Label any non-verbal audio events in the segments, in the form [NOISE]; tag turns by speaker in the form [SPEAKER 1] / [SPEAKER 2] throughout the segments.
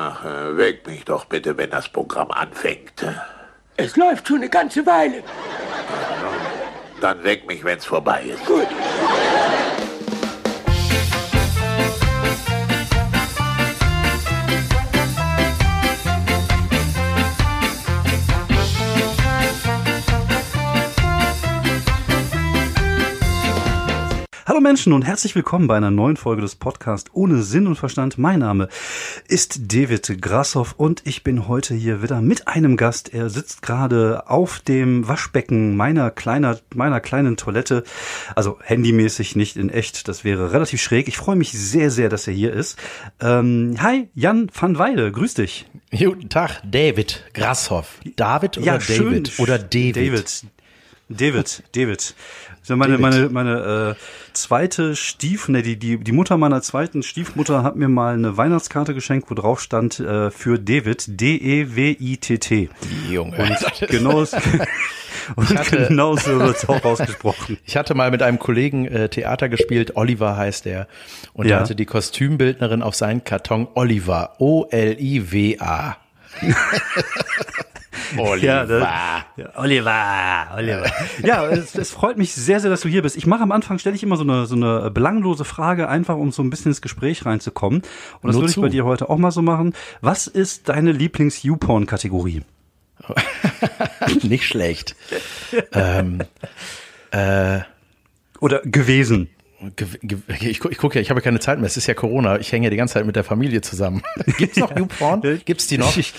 [SPEAKER 1] Ach, äh, weck mich doch bitte, wenn das Programm anfängt.
[SPEAKER 2] Es läuft schon eine ganze Weile.
[SPEAKER 1] Dann weck mich, wenn's vorbei ist.
[SPEAKER 2] Gut.
[SPEAKER 3] Menschen und herzlich willkommen bei einer neuen Folge des Podcasts ohne Sinn und Verstand. Mein Name ist David Grassoff und ich bin heute hier wieder mit einem Gast. Er sitzt gerade auf dem Waschbecken meiner kleiner, meiner kleinen Toilette. Also handymäßig, nicht in echt. Das wäre relativ schräg. Ich freue mich sehr, sehr, dass er hier ist. Ähm, hi, Jan van Weide. Grüß dich.
[SPEAKER 4] Guten Tag, David Grashoff. David oder
[SPEAKER 3] Ja,
[SPEAKER 4] David?
[SPEAKER 3] schön.
[SPEAKER 4] Oder David?
[SPEAKER 3] David. David, David. Meine, meine, meine äh, zweite Stief, ne, die, die, die Mutter meiner zweiten Stiefmutter hat mir mal eine Weihnachtskarte geschenkt, wo drauf stand äh, für David, D-E-W-I-T-T.
[SPEAKER 4] Junge.
[SPEAKER 3] Und [LAUGHS] genau, [LAUGHS] und
[SPEAKER 4] hatte-
[SPEAKER 3] genau so [LAUGHS] wird's auch ausgesprochen.
[SPEAKER 4] Ich hatte mal mit einem Kollegen äh, Theater gespielt, Oliver heißt er. Und
[SPEAKER 3] Ja.
[SPEAKER 4] da hatte die Kostümbildnerin auf seinen Karton Oliver. O-L-I-W-A. Oliver.
[SPEAKER 3] Ja, das, Oliver, Oliver. Ja, es, es freut mich sehr, sehr, dass du hier bist. Ich mache am Anfang, stelle ich immer so eine, so eine belanglose Frage, einfach um so ein bisschen ins Gespräch reinzukommen. Und das
[SPEAKER 4] Nur
[SPEAKER 3] würde ich
[SPEAKER 4] zu.
[SPEAKER 3] bei dir heute auch mal so machen. Was ist deine Lieblings-YouPorn-Kategorie? [LAUGHS]
[SPEAKER 4] Nicht schlecht. ähm,
[SPEAKER 3] Oder gewesen?
[SPEAKER 4] Ich, gu- ich gucke ja, ich habe ja keine Zeit mehr. Es ist ja Corona. Ich hänge ja die ganze Zeit mit der Familie zusammen. [LAUGHS] Gibt's noch YouPorn? Gibt's die noch?
[SPEAKER 3] Ich,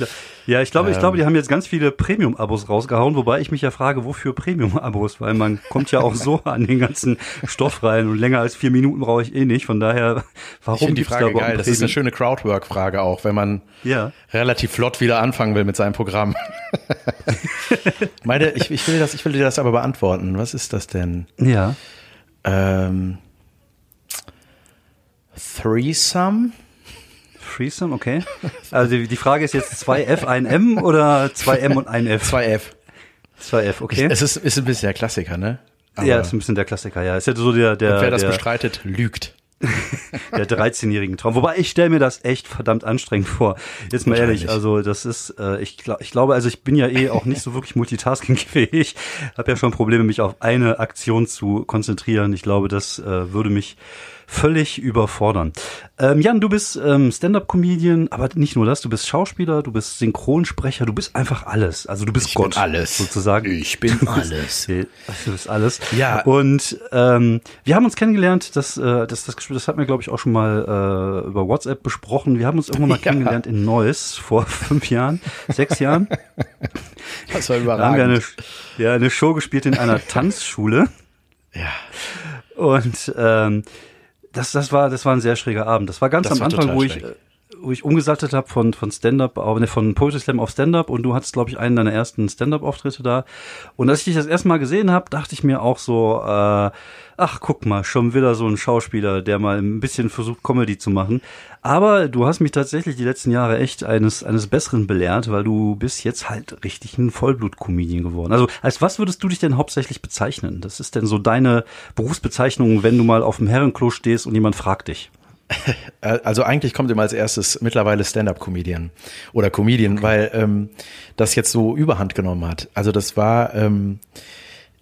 [SPEAKER 3] ja, ich glaube, ich
[SPEAKER 4] Ähm.
[SPEAKER 3] glaube, die haben jetzt ganz viele Premium-Abos rausgehauen, wobei ich mich ja frage, wofür Premium-Abos? Weil man kommt ja auch so [LAUGHS] an den ganzen Stoff rein und länger als vier Minuten brauche ich eh nicht. Von daher, warum
[SPEAKER 4] Ich die
[SPEAKER 3] gibt's
[SPEAKER 4] Frage
[SPEAKER 3] da
[SPEAKER 4] geil. Das ist eine schöne Crowdwork-Frage auch, wenn man
[SPEAKER 3] Ja.
[SPEAKER 4] relativ flott wieder anfangen will mit seinem Programm. [LAUGHS] Meine, ich, ich will das, ich will dir das aber beantworten. Was ist das denn?
[SPEAKER 3] Ja.
[SPEAKER 4] Ähm, Threesome?
[SPEAKER 3] Threesome, okay. Also die, die Frage ist jetzt 2F, ein M oder 2M und ein F?
[SPEAKER 4] 2F.
[SPEAKER 3] 2F, okay.
[SPEAKER 4] Es ist, ist ein bisschen der Klassiker, ne? Aber
[SPEAKER 3] ja, ist ein bisschen der Klassiker, ja. Ist ja so der, der,
[SPEAKER 4] wer das
[SPEAKER 3] der,
[SPEAKER 4] bestreitet, lügt. [LAUGHS]
[SPEAKER 3] der 13-jährigen Traum. Wobei ich stelle mir das echt verdammt anstrengend vor. Jetzt mal ehrlich, also das ist, äh, ich, glaub, ich glaube, also ich bin ja eh auch nicht so wirklich multitaskingfähig. Habe ja schon Probleme, mich auf eine Aktion zu konzentrieren. Ich glaube, das äh, würde mich völlig überfordern. Ähm, Jan, du bist ähm, Stand-up-Comedian, aber nicht nur das, du bist Schauspieler, du bist Synchronsprecher, du bist einfach alles. Also du bist
[SPEAKER 4] Ich bin
[SPEAKER 3] Gott
[SPEAKER 4] alles.
[SPEAKER 3] sozusagen.
[SPEAKER 4] Ich bin alles. [LAUGHS]
[SPEAKER 3] Du bist alles.
[SPEAKER 4] Ja.
[SPEAKER 3] Und ähm, wir haben uns kennengelernt, das, äh, das, das das hatten wir, glaube ich, auch schon mal äh, über WhatsApp besprochen. Wir haben uns irgendwann mal [LAUGHS]
[SPEAKER 4] Ja.
[SPEAKER 3] kennengelernt in Neuss vor [LAUGHS] fünf Jahren, sechs Jahren.
[SPEAKER 4] Das war
[SPEAKER 3] Da haben wir eine,
[SPEAKER 4] überragend.
[SPEAKER 3] ja, eine Show gespielt in einer Tanzschule.
[SPEAKER 4] Ja.
[SPEAKER 3] Und ähm, das, das war, das war ein sehr schräger Abend. Das war ganz
[SPEAKER 4] Das
[SPEAKER 3] am
[SPEAKER 4] war
[SPEAKER 3] Anfang, wo ich,
[SPEAKER 4] schräg.
[SPEAKER 3] äh, wo ich umgesattet habe von von Stand-up, ne, von Poetry Slam auf Stand-up und du hattest, glaube ich, einen deiner ersten Stand-up-Auftritte da. Und als ich dich das erste Mal gesehen habe, dachte ich mir auch so, äh, ach guck mal, schon wieder so ein Schauspieler, der mal ein bisschen versucht, Comedy zu machen. Aber du hast mich tatsächlich die letzten Jahre echt eines eines Besseren belehrt, weil du bist jetzt halt richtig ein Vollblut-Comedian geworden. Also als was würdest du dich denn hauptsächlich bezeichnen? Das ist denn so deine Berufsbezeichnung, wenn du mal auf dem Herrenklo stehst und jemand fragt dich? [LAUGHS]
[SPEAKER 4] Also eigentlich kommt immer als erstes mittlerweile Stand-up-Comedian oder Comedian, weil ähm, das jetzt so Überhand genommen hat. Also das war, ähm,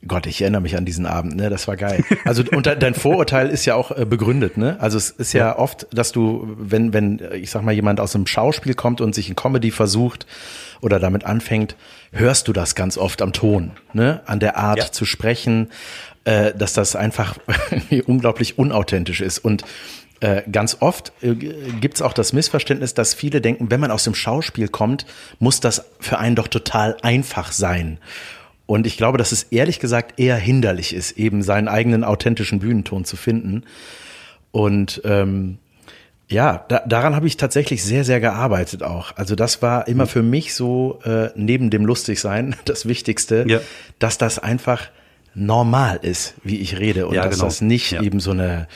[SPEAKER 4] Gott, ich erinnere mich an diesen Abend, ne? Das war geil. Also und de dein Vorurteil ist ja auch äh, begründet, ne? Also es ist ja, oft, dass du, wenn wenn ich sag mal jemand aus einem Schauspiel kommt und sich in Comedy versucht oder damit anfängt, hörst du das ganz oft am Ton, ne? An der Art
[SPEAKER 3] Ja.
[SPEAKER 4] zu sprechen, äh, dass das einfach [LAUGHS] unglaublich unauthentisch ist und äh, ganz oft äh, gibt es auch das Missverständnis, dass viele denken, wenn man aus dem Schauspiel kommt, muss das für einen doch total einfach sein. Und ich glaube, dass es ehrlich gesagt eher hinderlich ist, eben seinen eigenen authentischen Bühnenton zu finden. Und ähm, ja, da, daran habe ich tatsächlich sehr, sehr gearbeitet auch. Also das war immer für mich so äh, neben dem Lustigsein [LAUGHS] das Wichtigste,
[SPEAKER 3] Ja.
[SPEAKER 4] dass das einfach normal ist, wie ich rede und
[SPEAKER 3] Ja,
[SPEAKER 4] dass
[SPEAKER 3] genau.
[SPEAKER 4] das nicht
[SPEAKER 3] Ja.
[SPEAKER 4] eben so eine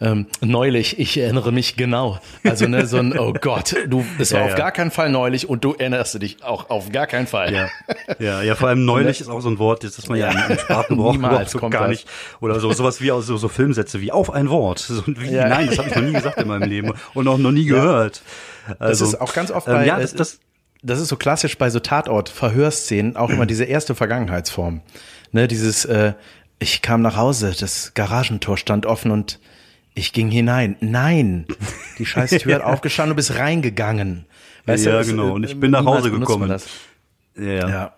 [SPEAKER 4] ähm, neulich, ich erinnere mich genau. Also ne, so ein, oh Gott, du, es war
[SPEAKER 3] Ja,
[SPEAKER 4] auf gar keinen Fall neulich und du erinnerst dich auch auf gar keinen Fall.
[SPEAKER 3] Ja, ja, ja, vor allem neulich ist auch so ein Wort, das man ja,
[SPEAKER 4] Ja.
[SPEAKER 3] im Sprachgebrauch überhaupt so
[SPEAKER 4] kommt
[SPEAKER 3] gar
[SPEAKER 4] das.
[SPEAKER 3] nicht. Oder so sowas wie aus so, so Filmsätze wie auf ein Wort. So, wie,
[SPEAKER 4] Ja.
[SPEAKER 3] Nein, das habe ich noch nie gesagt in meinem Leben und auch noch nie gehört. Also,
[SPEAKER 4] das ist auch ganz oft
[SPEAKER 3] ähm,
[SPEAKER 4] bei,
[SPEAKER 3] ja, das, das,
[SPEAKER 4] das ist so klassisch bei so Tatort-Verhörszenen, auch immer [CLEARS THROAT] diese erste Vergangenheitsform. Ne, dieses, äh, ich kam nach Hause, das Garagentor stand offen und ich ging hinein. Nein, die scheiß Tür hat [LAUGHS] aufgestanden und bist reingegangen. Weißt
[SPEAKER 3] Ja,
[SPEAKER 4] du,
[SPEAKER 3] genau. Und ich bin nach Hause gekommen. ja, ja.
[SPEAKER 4] Ja.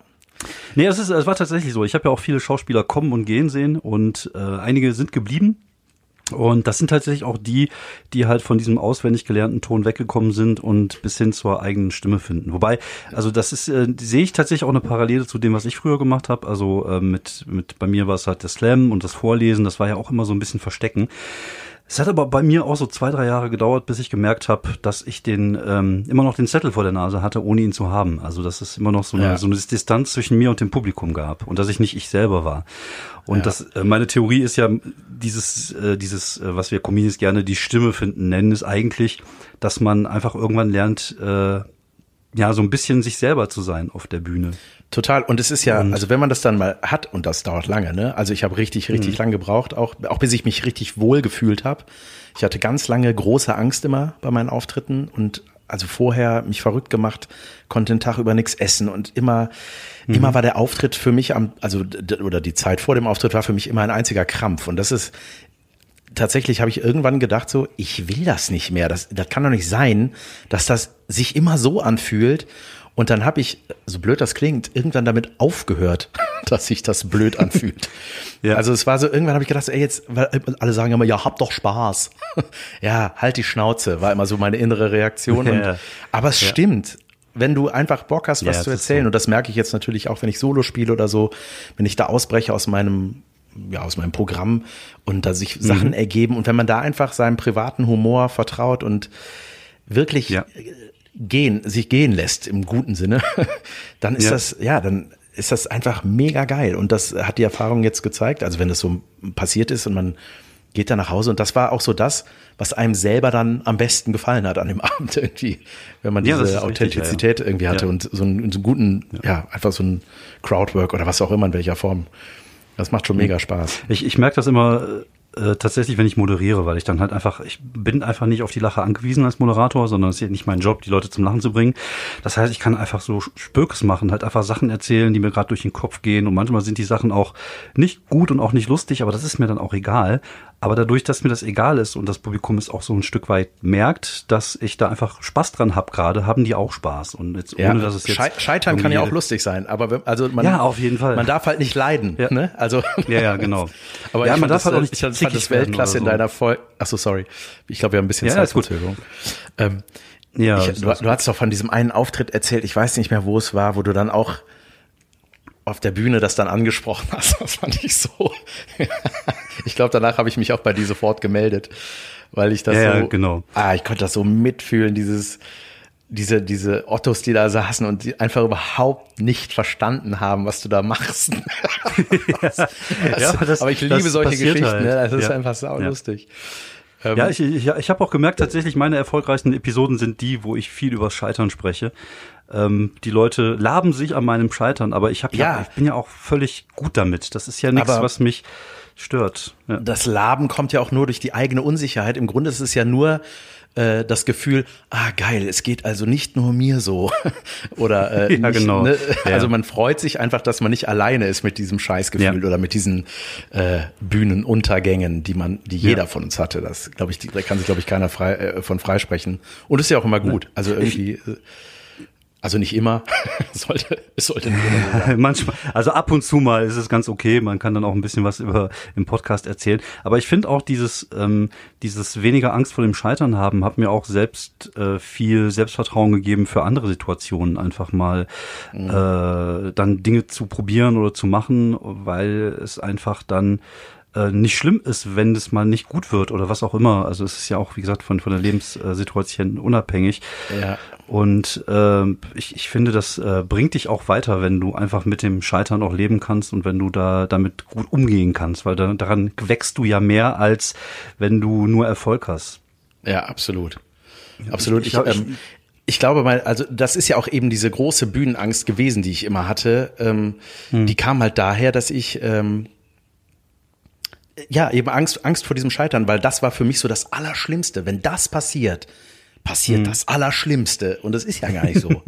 [SPEAKER 3] Nee, es ist, es war tatsächlich so. Ich habe ja auch viele Schauspieler kommen und gehen sehen und äh, einige sind geblieben. Und das sind tatsächlich auch die, die halt von diesem auswendig gelernten Ton weggekommen sind und bis hin zur eigenen Stimme finden. Wobei, also das ist, äh, sehe ich tatsächlich auch eine Parallele zu dem, was ich früher gemacht habe. Also äh, mit, mit bei mir war es halt der Slam und das Vorlesen, das war ja auch immer so ein bisschen Verstecken. Es hat aber bei mir auch so zwei, drei Jahre gedauert, bis ich gemerkt habe, dass ich den ähm, immer noch den Zettel vor der Nase hatte, ohne ihn zu haben. Also dass es immer noch so eine,
[SPEAKER 4] Ja.
[SPEAKER 3] so eine Distanz zwischen mir und dem Publikum gab und dass ich nicht ich selber war. Und das äh, meine Theorie ist ja dieses äh, dieses äh, was wir Comedians gerne die Stimme finden nennen ist eigentlich, dass man einfach irgendwann lernt äh, ja so ein bisschen sich selber zu sein auf der Bühne.
[SPEAKER 4] Total. Und es ist ja, also wenn man das dann mal hat, und das dauert lange, ne? Also ich habe richtig, richtig
[SPEAKER 3] Mhm.
[SPEAKER 4] lang gebraucht, auch, auch bis ich mich richtig wohl gefühlt habe. Ich hatte ganz lange große Angst immer bei meinen Auftritten und also vorher mich verrückt gemacht, konnte den Tag über nichts essen und immer,
[SPEAKER 3] Mhm.
[SPEAKER 4] immer war der Auftritt für mich am, also oder die Zeit vor dem Auftritt war für mich immer ein einziger Krampf. Und das ist tatsächlich habe ich irgendwann gedacht so, ich will das nicht mehr. Das, das kann doch nicht sein, dass das sich immer so anfühlt. Und dann habe ich, so blöd das klingt, irgendwann damit aufgehört, [LAUGHS] dass sich das blöd anfühlt. [LAUGHS]
[SPEAKER 3] Ja.
[SPEAKER 4] Also es war so, irgendwann habe ich gedacht, ey, jetzt, weil alle sagen immer, ja, hab doch Spaß. [LAUGHS] ja, halt die Schnauze, war immer so meine innere Reaktion. Und,
[SPEAKER 3] Ja.
[SPEAKER 4] aber es stimmt. Wenn du einfach Bock hast, was
[SPEAKER 3] Ja,
[SPEAKER 4] zu erzählen,
[SPEAKER 3] so.
[SPEAKER 4] und das merke ich jetzt natürlich auch, wenn ich Solo spiele oder so, wenn ich da ausbreche aus meinem, ja, aus meinem Programm und da sich
[SPEAKER 3] Mhm.
[SPEAKER 4] Sachen ergeben und wenn man da einfach seinem privaten Humor vertraut und wirklich
[SPEAKER 3] Ja.
[SPEAKER 4] gehen, sich gehen lässt im guten Sinne, [LAUGHS] dann ist
[SPEAKER 3] Ja.
[SPEAKER 4] das, ja, dann ist das einfach mega geil. Und das hat die Erfahrung jetzt gezeigt. Also wenn das so passiert ist und man geht dann nach Hause und das war auch so das, was einem selber dann am besten gefallen hat an dem [LAUGHS] Abend irgendwie, wenn man
[SPEAKER 3] Ja,
[SPEAKER 4] diese
[SPEAKER 3] richtig,
[SPEAKER 4] Authentizität
[SPEAKER 3] ja.
[SPEAKER 4] irgendwie hatte und so einen, so einen guten, ja. einfach so ein Crowdwork oder was auch immer in welcher Form. Das macht schon
[SPEAKER 3] Mhm.
[SPEAKER 4] mega Spaß.
[SPEAKER 3] Ich, ich merke das immer äh, tatsächlich, wenn ich moderiere, weil ich dann halt einfach, ich bin einfach nicht auf die Lache angewiesen als Moderator, sondern es ist ja nicht mein Job, die Leute zum Lachen zu bringen. Das heißt, ich kann einfach so Spökes machen, halt einfach Sachen erzählen, die mir gerade durch den Kopf gehen. Und manchmal sind die Sachen auch nicht gut und auch nicht lustig, aber das ist mir dann auch egal. Aber dadurch, dass mir das egal ist und das Publikum es auch so ein Stück weit merkt, dass ich da einfach Spaß dran habe gerade, haben die auch Spaß. Und jetzt
[SPEAKER 4] Ja,
[SPEAKER 3] ohne dass es jetzt
[SPEAKER 4] Schei- Scheitern kann ja auch lustig sein, aber wenn, also man,
[SPEAKER 3] Ja, auf jeden Fall.
[SPEAKER 4] man darf halt nicht leiden,
[SPEAKER 3] Ja.
[SPEAKER 4] ne? Also [LAUGHS]
[SPEAKER 3] Ja, ja, genau. [LAUGHS]
[SPEAKER 4] Aber
[SPEAKER 3] ja,
[SPEAKER 4] ich
[SPEAKER 3] man
[SPEAKER 4] fand
[SPEAKER 3] darf
[SPEAKER 4] das,
[SPEAKER 3] halt auch nicht
[SPEAKER 4] ich fand das Weltklasse in
[SPEAKER 3] so.
[SPEAKER 4] deiner Folge. Ach so, sorry. Ich glaube, wir haben ein bisschen
[SPEAKER 3] Ja.
[SPEAKER 4] Zeitverzögerung. Ähm,
[SPEAKER 3] Ja,
[SPEAKER 4] ich, du, du hast doch von diesem einen Auftritt erzählt, ich weiß nicht mehr, wo es war, wo du dann auch auf der Bühne das dann angesprochen hast. [LAUGHS] Das fand ich so. [LAUGHS] ich glaube, danach habe ich mich auch bei dir sofort gemeldet, weil ich das
[SPEAKER 3] Ja,
[SPEAKER 4] so.
[SPEAKER 3] genau.
[SPEAKER 4] Ah, ich konnte das so mitfühlen, dieses diese, diese Ottos, die da saßen und die einfach überhaupt nicht verstanden haben, was du da machst. [LAUGHS] Das-
[SPEAKER 3] Ja, aber das-
[SPEAKER 4] aber ich liebe solche Geschichten,
[SPEAKER 3] halt.
[SPEAKER 4] ne? das ist
[SPEAKER 3] Ja.
[SPEAKER 4] einfach sau
[SPEAKER 3] Ja.
[SPEAKER 4] lustig.
[SPEAKER 3] Ja, ich, ich, ich habe auch gemerkt, tatsächlich meine erfolgreichsten Episoden sind die, wo ich viel über Scheitern spreche. Ähm, die Leute laben sich an meinem Scheitern, aber ich, hab ja.
[SPEAKER 4] Ja.
[SPEAKER 3] ich bin ja auch völlig gut damit. Das ist ja nichts,
[SPEAKER 4] Aber-
[SPEAKER 3] was mich stört. Ja.
[SPEAKER 4] Das Laben kommt ja auch nur durch die eigene Unsicherheit. Im Grunde ist es ja nur äh, das Gefühl, ah geil, es geht also nicht nur mir so. [LAUGHS] Oder äh, [LAUGHS]
[SPEAKER 3] Ja,
[SPEAKER 4] nicht,
[SPEAKER 3] genau.
[SPEAKER 4] ne?
[SPEAKER 3] Ja.
[SPEAKER 4] Also man freut sich einfach, dass man nicht alleine ist mit diesem Scheißgefühl oder mit diesen äh, Bühnenuntergängen, die man, die jeder von uns hatte. Das glaube ich, da kann sich glaube ich keiner frei, äh, von freisprechen. Und ist ja auch immer gut. Also irgendwie. äh, also nicht immer, [LAUGHS] sollte, es sollte nicht immer so sein. [LAUGHS]
[SPEAKER 3] Manchmal, also ab und zu mal ist es ganz okay. Man kann dann auch ein bisschen was über im Podcast erzählen. Aber ich finde auch dieses, ähm, dieses weniger Angst vor dem Scheitern haben, hat mir auch selbst äh, viel Selbstvertrauen gegeben für andere Situationen, einfach mal äh, dann Dinge zu probieren oder zu machen, weil es einfach dann äh, nicht schlimm ist, wenn es mal nicht gut wird oder was auch immer. Also es ist ja auch, wie gesagt, von, von der Lebenssituation unabhängig.
[SPEAKER 4] Ja.
[SPEAKER 3] Und ähm, ich, ich finde, das äh, bringt dich auch weiter, wenn du einfach mit dem Scheitern auch leben kannst und wenn du da damit gut umgehen kannst, weil da, daran wächst du ja mehr, als wenn du nur Erfolg hast.
[SPEAKER 4] Ja, absolut. Absolut.
[SPEAKER 3] ich-
[SPEAKER 4] ähm, ich glaube mal, also das ist ja auch eben diese große Bühnenangst gewesen, die ich immer hatte. Ähm,
[SPEAKER 3] Hm.
[SPEAKER 4] Die kam halt daher, dass ich ähm, ja eben Angst, Angst vor diesem Scheitern, weil das war für mich so das Allerschlimmste. Wenn das passiert, passiert das Allerschlimmste. Und das ist ja gar nicht so. [LAUGHS] ne?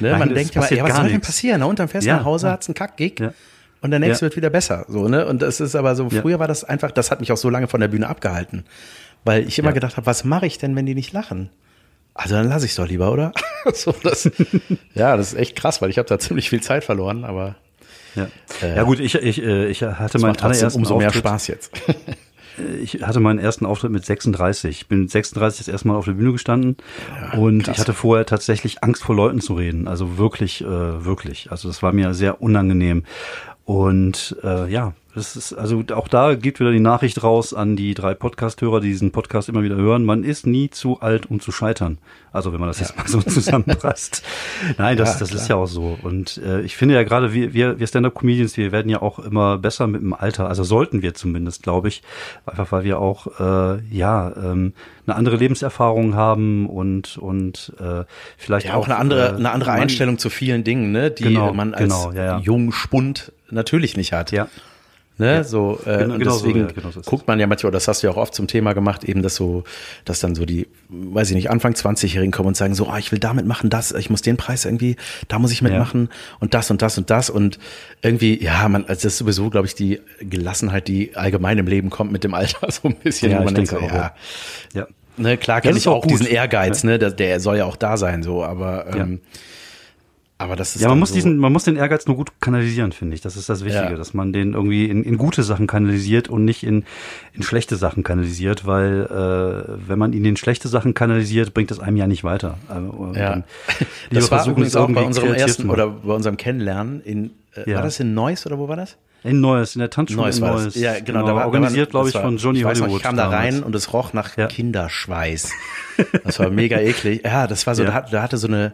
[SPEAKER 3] Nein,
[SPEAKER 4] Man denkt ja, ja, was soll denn passieren? Na, unterm fährst du
[SPEAKER 3] Ja,
[SPEAKER 4] nach Hause,
[SPEAKER 3] ja.
[SPEAKER 4] hat's einen Kackgig.
[SPEAKER 3] Ja.
[SPEAKER 4] Und der nächste
[SPEAKER 3] Ja.
[SPEAKER 4] wird wieder besser, so, ne? Und das ist aber so, früher war das einfach, das hat mich auch so lange von der Bühne abgehalten. Weil ich immer gedacht habe, was mache ich denn, wenn die nicht lachen? Also dann lasse ich doch lieber, oder? [LAUGHS] so, das, [LAUGHS] ja, das ist echt krass, weil ich habe da ziemlich viel Zeit verloren, aber
[SPEAKER 3] Ja, ja gut, ich, ich, äh, ich hatte meinen allerersten
[SPEAKER 4] umso mehr
[SPEAKER 3] Auftritt,
[SPEAKER 4] Spaß jetzt. [LAUGHS]
[SPEAKER 3] Ich hatte meinen ersten Auftritt mit 36. Ich bin mit 36 das erste Mal auf der Bühne gestanden und
[SPEAKER 4] krass.
[SPEAKER 3] ich hatte vorher tatsächlich Angst vor Leuten zu reden. Also wirklich, äh, wirklich. Also das war mir sehr unangenehm. Und äh, ja, das ist, also auch da geht wieder die Nachricht raus an die drei Podcast-Hörer, die diesen Podcast immer wieder hören. Man ist nie zu alt, um zu scheitern. Also wenn man das jetzt mal so [LAUGHS] zusammenpasst. Nein, das,
[SPEAKER 4] Ja,
[SPEAKER 3] das
[SPEAKER 4] klar.
[SPEAKER 3] ist ja auch so. Und äh, ich finde ja gerade, wir, wir, wir Stand-Up-Comedians, wir werden ja auch immer besser mit dem Alter. Also sollten wir zumindest, glaube ich. Einfach weil wir auch, äh, ja, ähm, eine andere Lebenserfahrung haben und, und äh, vielleicht
[SPEAKER 4] Ja, auch eine andere,
[SPEAKER 3] äh,
[SPEAKER 4] eine andere
[SPEAKER 3] man-
[SPEAKER 4] Einstellung zu vielen Dingen, ne, die
[SPEAKER 3] Genau,
[SPEAKER 4] man als
[SPEAKER 3] genau, ja, ja.
[SPEAKER 4] jungen Spund natürlich nicht hat.
[SPEAKER 3] Ja.
[SPEAKER 4] Ne, so, äh,
[SPEAKER 3] Genau-
[SPEAKER 4] und
[SPEAKER 3] genau so,
[SPEAKER 4] deswegen
[SPEAKER 3] ja, genau so
[SPEAKER 4] guckt man ja manchmal, das hast du ja auch oft zum Thema gemacht, eben, dass so, dass dann so die, weiß ich nicht, Anfang 20-Jährigen kommen und sagen so, ah, ich will damit machen, das, ich muss den Preis irgendwie, da muss ich mitmachen und das und das und das und irgendwie, ja, man, also das ist sowieso, glaube ich, die Gelassenheit, die allgemein im Leben kommt mit dem Alter [LAUGHS] so ein bisschen,
[SPEAKER 3] Ja,
[SPEAKER 4] man denkt
[SPEAKER 3] denke
[SPEAKER 4] so, ja,
[SPEAKER 3] Ja.
[SPEAKER 4] ne, klar
[SPEAKER 3] Ja,
[SPEAKER 4] kenne
[SPEAKER 3] das
[SPEAKER 4] ich
[SPEAKER 3] auch
[SPEAKER 4] auch diesen Ehrgeiz, ne, der, der soll ja auch da sein, so, aber, ähm, aber das ist
[SPEAKER 3] Ja, man muss
[SPEAKER 4] so,
[SPEAKER 3] diesen, man muss den Ehrgeiz nur gut kanalisieren, finde ich. Das ist das Wichtige,
[SPEAKER 4] Ja.
[SPEAKER 3] dass man den irgendwie in, in gute Sachen kanalisiert und nicht in, in schlechte Sachen kanalisiert, weil äh, wenn man ihn in schlechte Sachen kanalisiert, bringt das einem ja nicht weiter. Und
[SPEAKER 4] Ja. [LAUGHS] Das war übrigens auch bei unserem ersten oder bei unserem Kennenlernen in, äh,
[SPEAKER 3] Ja.
[SPEAKER 4] war das in Neuss oder wo war das?
[SPEAKER 3] in Neues, in der Tanzschule
[SPEAKER 4] Neuss
[SPEAKER 3] in Neues.
[SPEAKER 4] Ja, genau. da war,
[SPEAKER 3] organisiert, glaube ich,
[SPEAKER 4] war-
[SPEAKER 3] von Johnny
[SPEAKER 4] ich weiß noch,
[SPEAKER 3] Hollywood.
[SPEAKER 4] Ich kam da
[SPEAKER 3] damals.
[SPEAKER 4] rein und es roch nach
[SPEAKER 3] Ja.
[SPEAKER 4] Kinderschweiß. Das war mega eklig. [LAUGHS] Ja, das war so,
[SPEAKER 3] Ja.
[SPEAKER 4] da hatte so eine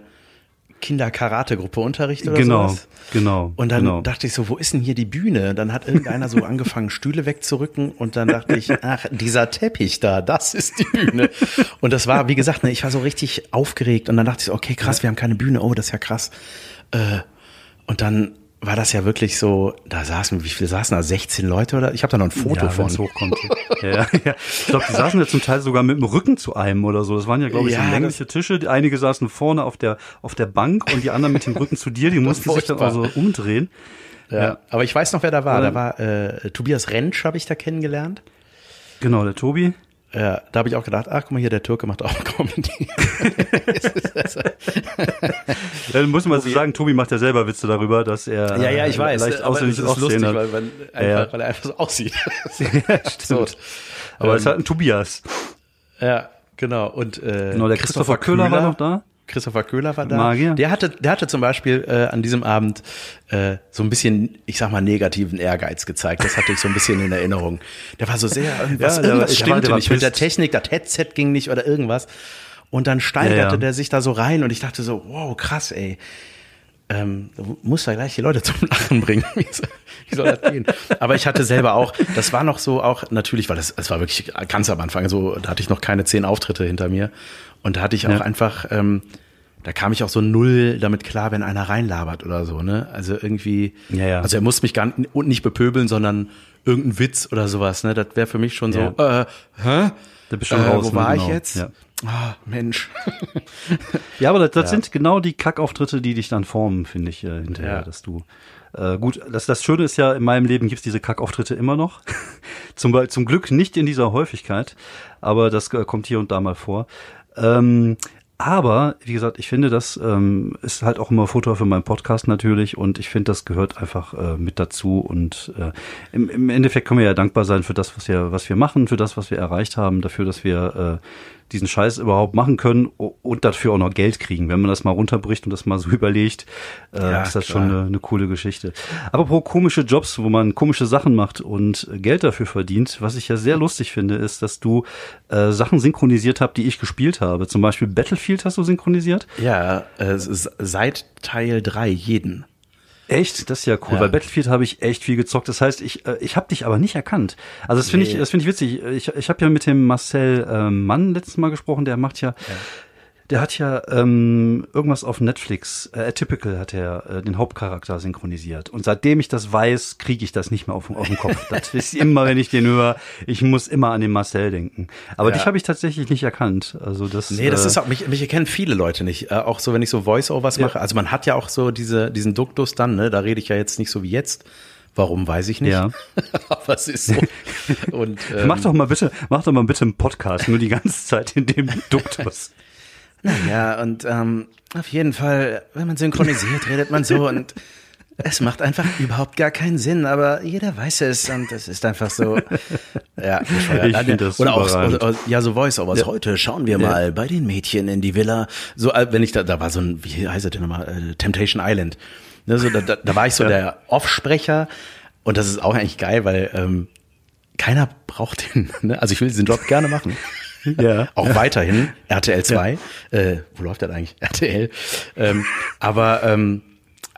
[SPEAKER 4] Kinder-Karate-Gruppe Unterricht oder
[SPEAKER 3] Genau,
[SPEAKER 4] sowas.
[SPEAKER 3] genau.
[SPEAKER 4] Und dann
[SPEAKER 3] genau.
[SPEAKER 4] dachte ich so, wo ist denn hier die Bühne? Dann hat irgendeiner so angefangen, Stühle wegzurücken und dann dachte ich, ach, dieser Teppich da, das ist die Bühne. Und das war, wie gesagt, ne, ich war so richtig aufgeregt und dann dachte ich so, okay, krass, wir haben keine Bühne, oh, das ist ja krass. Äh, und dann war das ja wirklich so, da saßen, wie viele saßen da? 16 Leute oder? Ich habe da noch ein Foto
[SPEAKER 3] ja,
[SPEAKER 4] von.
[SPEAKER 3] hochkommt. ja, [LAUGHS] ja, ja. Ich glaube, die saßen ja zum Teil sogar mit dem Rücken zu einem oder so. Das waren ja, glaube ich,
[SPEAKER 4] Ja,
[SPEAKER 3] so längliche Tische. Die- Einige saßen vorne auf der, auf der Bank und die anderen mit dem Rücken zu dir. Die [LAUGHS] mussten sich dann auch so umdrehen.
[SPEAKER 4] Ja.
[SPEAKER 3] Ja.
[SPEAKER 4] Aber ich weiß noch, wer da war. Da war äh, Tobias Rentsch, habe ich da kennengelernt.
[SPEAKER 3] Genau, der Tobi.
[SPEAKER 4] Ja, da habe ich auch gedacht, ach guck mal hier, der Türke macht auch [LAUGHS] Comedy. [LAUGHS]
[SPEAKER 3] Ja, muss man so sagen, Tobi macht ja selber Witze darüber, dass er
[SPEAKER 4] Ja, ja, ich
[SPEAKER 3] äh,
[SPEAKER 4] weiß.
[SPEAKER 3] leicht
[SPEAKER 4] aber es
[SPEAKER 3] ausländisch
[SPEAKER 4] ist lustig,
[SPEAKER 3] aussehen hat.
[SPEAKER 4] weil, einfach,
[SPEAKER 3] Ja.
[SPEAKER 4] weil er einfach so aussieht. [LAUGHS]
[SPEAKER 3] ja, stimmt. Aber es ist halt ein Tobias.
[SPEAKER 4] Ja, genau. Und äh,
[SPEAKER 3] Genau, der Christopher, Köhler, war noch da.
[SPEAKER 4] Christopher Köhler war da.
[SPEAKER 3] Magier.
[SPEAKER 4] Der hatte, der hatte zum Beispiel äh, an diesem Abend äh, so ein bisschen, ich sag mal, negativen Ehrgeiz gezeigt. Das hatte ich so ein bisschen in Erinnerung. Der war so sehr, irgendwas,
[SPEAKER 3] Ja, der
[SPEAKER 4] irgendwas
[SPEAKER 3] war-
[SPEAKER 4] stimmte
[SPEAKER 3] der war
[SPEAKER 4] nicht mit der. Technik, das Headset ging nicht oder irgendwas. Und dann steigerte
[SPEAKER 3] Ja, ja.
[SPEAKER 4] der sich da so rein und ich dachte so, wow, krass, ey. Ähm, du musst da gleich die Leute zum Lachen bringen. [LAUGHS] Wie soll, wie soll das gehen? Aber ich hatte selber auch, das war noch so auch, natürlich, weil das, das war wirklich ganz am Anfang, so, da hatte ich noch keine zehn Auftritte hinter mir. Und da hatte ich auch
[SPEAKER 3] Ja.
[SPEAKER 4] einfach, ähm, da kam ich auch so null damit klar, wenn einer reinlabert oder so, ne? Also irgendwie,
[SPEAKER 3] Ja, ja.
[SPEAKER 4] also er muss mich gar nicht, nicht bepöbeln, sondern irgendein Witz oder sowas, ne? Das wäre für mich schon so, äh, hä?
[SPEAKER 3] Da bist du schon
[SPEAKER 4] äh,
[SPEAKER 3] raus,
[SPEAKER 4] wo
[SPEAKER 3] ne?
[SPEAKER 4] war ich
[SPEAKER 3] Genau.
[SPEAKER 4] jetzt?
[SPEAKER 3] Ja.
[SPEAKER 4] Ah, Mensch. [LAUGHS]
[SPEAKER 3] Ja, aber das, das sind genau die Kackauftritte, die dich dann formen, finde ich, äh, hinterher,
[SPEAKER 4] Ja.
[SPEAKER 3] dass du äh, gut, das, das Schöne ist ja, in meinem Leben gibt's diese Kackauftritte immer noch. [LAUGHS] zum, zum Glück nicht in dieser Häufigkeit, aber das äh, kommt hier und da mal vor. Ähm, aber, wie gesagt, ich finde, das ähm, ist halt auch immer Foto für meinen Podcast natürlich und ich finde, das gehört einfach äh, mit dazu und äh, im, im Endeffekt können wir ja dankbar sein für das, was wir, was wir machen, für das, was wir erreicht haben, dafür, dass wir äh, diesen Scheiß überhaupt machen können und dafür auch noch Geld kriegen. Wenn man das mal runterbricht und das mal so [LAUGHS] überlegt, äh,
[SPEAKER 4] Ja,
[SPEAKER 3] ist das
[SPEAKER 4] klar.
[SPEAKER 3] schon eine, eine coole Geschichte. Aber pro komische Jobs, wo man komische Sachen macht und Geld dafür verdient, was ich ja sehr lustig finde, ist, dass du äh, Sachen synchronisiert hast, die ich gespielt habe. Zum Beispiel Battlefield hast du synchronisiert.
[SPEAKER 4] Ja, äh, es ist seit Teil drei jeden.
[SPEAKER 3] Echt? Das ist ja cool.
[SPEAKER 4] Ja.
[SPEAKER 3] Bei Battlefield habe ich echt viel gezockt. Das heißt, ich, äh, ich habe dich aber nicht erkannt. Also das finde ich,
[SPEAKER 4] Nee.
[SPEAKER 3] das finde ich witzig. Ich, ich habe ja mit dem Marcel äh, Mann letztes Mal gesprochen. Der macht ja, Der hat ja ähm, irgendwas auf Netflix, äh, Atypical hat er äh, den Hauptcharakter synchronisiert. Und seitdem ich das weiß, kriege ich das nicht mehr auf, auf den Kopf. Das [LAUGHS] ist immer, wenn ich den höre, ich muss immer an den Marcel denken. Aber
[SPEAKER 4] Ja.
[SPEAKER 3] dich habe ich tatsächlich nicht erkannt. Also das.
[SPEAKER 4] Nee, das
[SPEAKER 3] äh,
[SPEAKER 4] ist auch, mich, mich erkennen viele Leute nicht. Äh, auch so, wenn ich so Voice-Overs mache. Also man hat ja auch so diese, diesen Duktus dann, ne? Da rede ich ja jetzt nicht so wie jetzt. Warum, weiß ich nicht.
[SPEAKER 3] Ja. [LAUGHS]
[SPEAKER 4] Aber es ist so. [LAUGHS] Und, ähm,
[SPEAKER 3] Mach doch mal bitte, mach doch mal bitte einen Podcast, nur die ganze Zeit in dem Duktus.
[SPEAKER 4] Ja, und ähm, auf jeden Fall, wenn man synchronisiert, redet man so und es macht einfach überhaupt gar keinen Sinn, aber jeder weiß es und es ist einfach so. Ja.
[SPEAKER 3] Ich find das
[SPEAKER 4] oder auch, oder, ja, so Voice-Overs. Heute schauen wir mal bei den Mädchen in die Villa. So, äh, wenn ich da, da war so ein, wie heißt das denn nochmal, äh, Temptation Island. Ne, so, da, da, da war ich so der Offsprecher und das ist auch eigentlich geil, weil ähm, keiner braucht den. Ne? Also ich will diesen Job gerne machen. [LAUGHS]
[SPEAKER 3] Ja.
[SPEAKER 4] Auch weiterhin RTL 2. Äh, wo läuft das eigentlich? [LAUGHS] RTL. Ähm, aber ähm,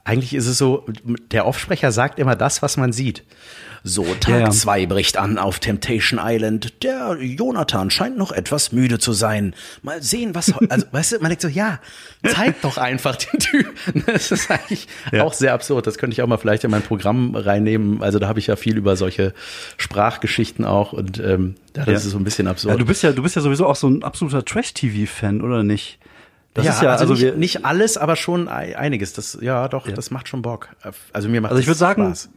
[SPEAKER 4] eigentlich ist es so, der Offsprecher sagt immer das, was man sieht. So,
[SPEAKER 3] Ja,
[SPEAKER 4] Tag
[SPEAKER 3] ja.
[SPEAKER 4] zwei bricht an auf Temptation Island. Der Jonathan scheint noch etwas müde zu sein. Mal sehen, was. Also, weißt du, man denkt so, ja, zeig doch einfach den Typen. [LAUGHS] Das ist eigentlich
[SPEAKER 3] Ja.
[SPEAKER 4] auch sehr absurd. Das könnte ich auch mal vielleicht in mein Programm reinnehmen. Also, da habe ich ja viel über solche Sprachgeschichten auch und ähm, ja, das
[SPEAKER 3] Ja.
[SPEAKER 4] ist so ein bisschen absurd.
[SPEAKER 3] Ja, du bist ja, du bist ja sowieso auch so ein absoluter Trash-TV-Fan, oder nicht? Das
[SPEAKER 4] ja,
[SPEAKER 3] ist ja,
[SPEAKER 4] also,
[SPEAKER 3] also,
[SPEAKER 4] nicht,
[SPEAKER 3] wir,
[SPEAKER 4] nicht alles, aber schon ei- einiges. Das, ja, doch, das macht schon Bock. Also mir macht
[SPEAKER 3] Also ich würde sagen,
[SPEAKER 4] Spaß.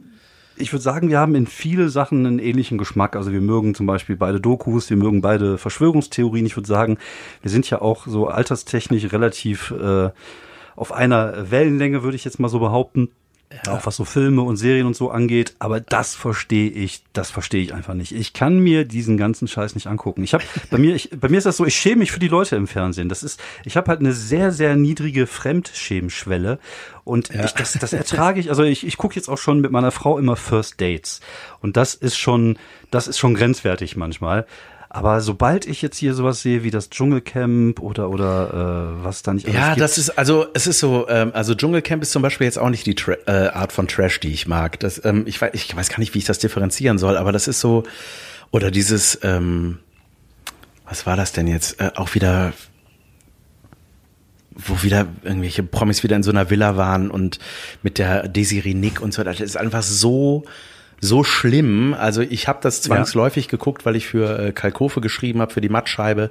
[SPEAKER 3] Ich würde sagen, wir haben in viele Sachen einen ähnlichen Geschmack. Also wir mögen zum Beispiel beide Dokus, wir mögen beide Verschwörungstheorien. Ich würde sagen, wir sind ja auch so alterstechnisch relativ äh, auf einer Wellenlänge, würde ich jetzt mal so behaupten. Auch was so Filme und Serien und so angeht, aber das verstehe ich, das verstehe ich einfach nicht. Ich kann mir diesen ganzen Scheiß nicht angucken. Ich habe bei mir, ich, bei mir ist das so, ich schäme mich für die Leute im Fernsehen. Das ist, ich habe halt eine sehr, sehr niedrige Fremdschämschwelle und ich, das, das ertrage ich. Also ich, ich gucke jetzt auch schon mit meiner Frau immer First Dates und das ist schon, das ist schon grenzwertig manchmal. Aber sobald ich jetzt hier sowas sehe wie das Dschungelcamp oder oder äh, was da nicht alles
[SPEAKER 4] Ja,
[SPEAKER 3] gibt,
[SPEAKER 4] das ist also es ist so, ähm, also Dschungelcamp ist zum Beispiel jetzt auch nicht die Tra äh, Art von Trash, die ich mag. Das, ähm, ich, weiß, ich weiß gar nicht, wie ich das differenzieren soll, aber das ist so oder dieses, ähm, was war das denn jetzt? Äh, auch wieder wo wieder irgendwelche Promis wieder in so einer Villa waren und mit der Desiree Nick und so. Das ist einfach so so schlimm. Also ich habe das zwangsläufig geguckt, weil ich für äh, Kalkofe geschrieben habe, für die Mattscheibe.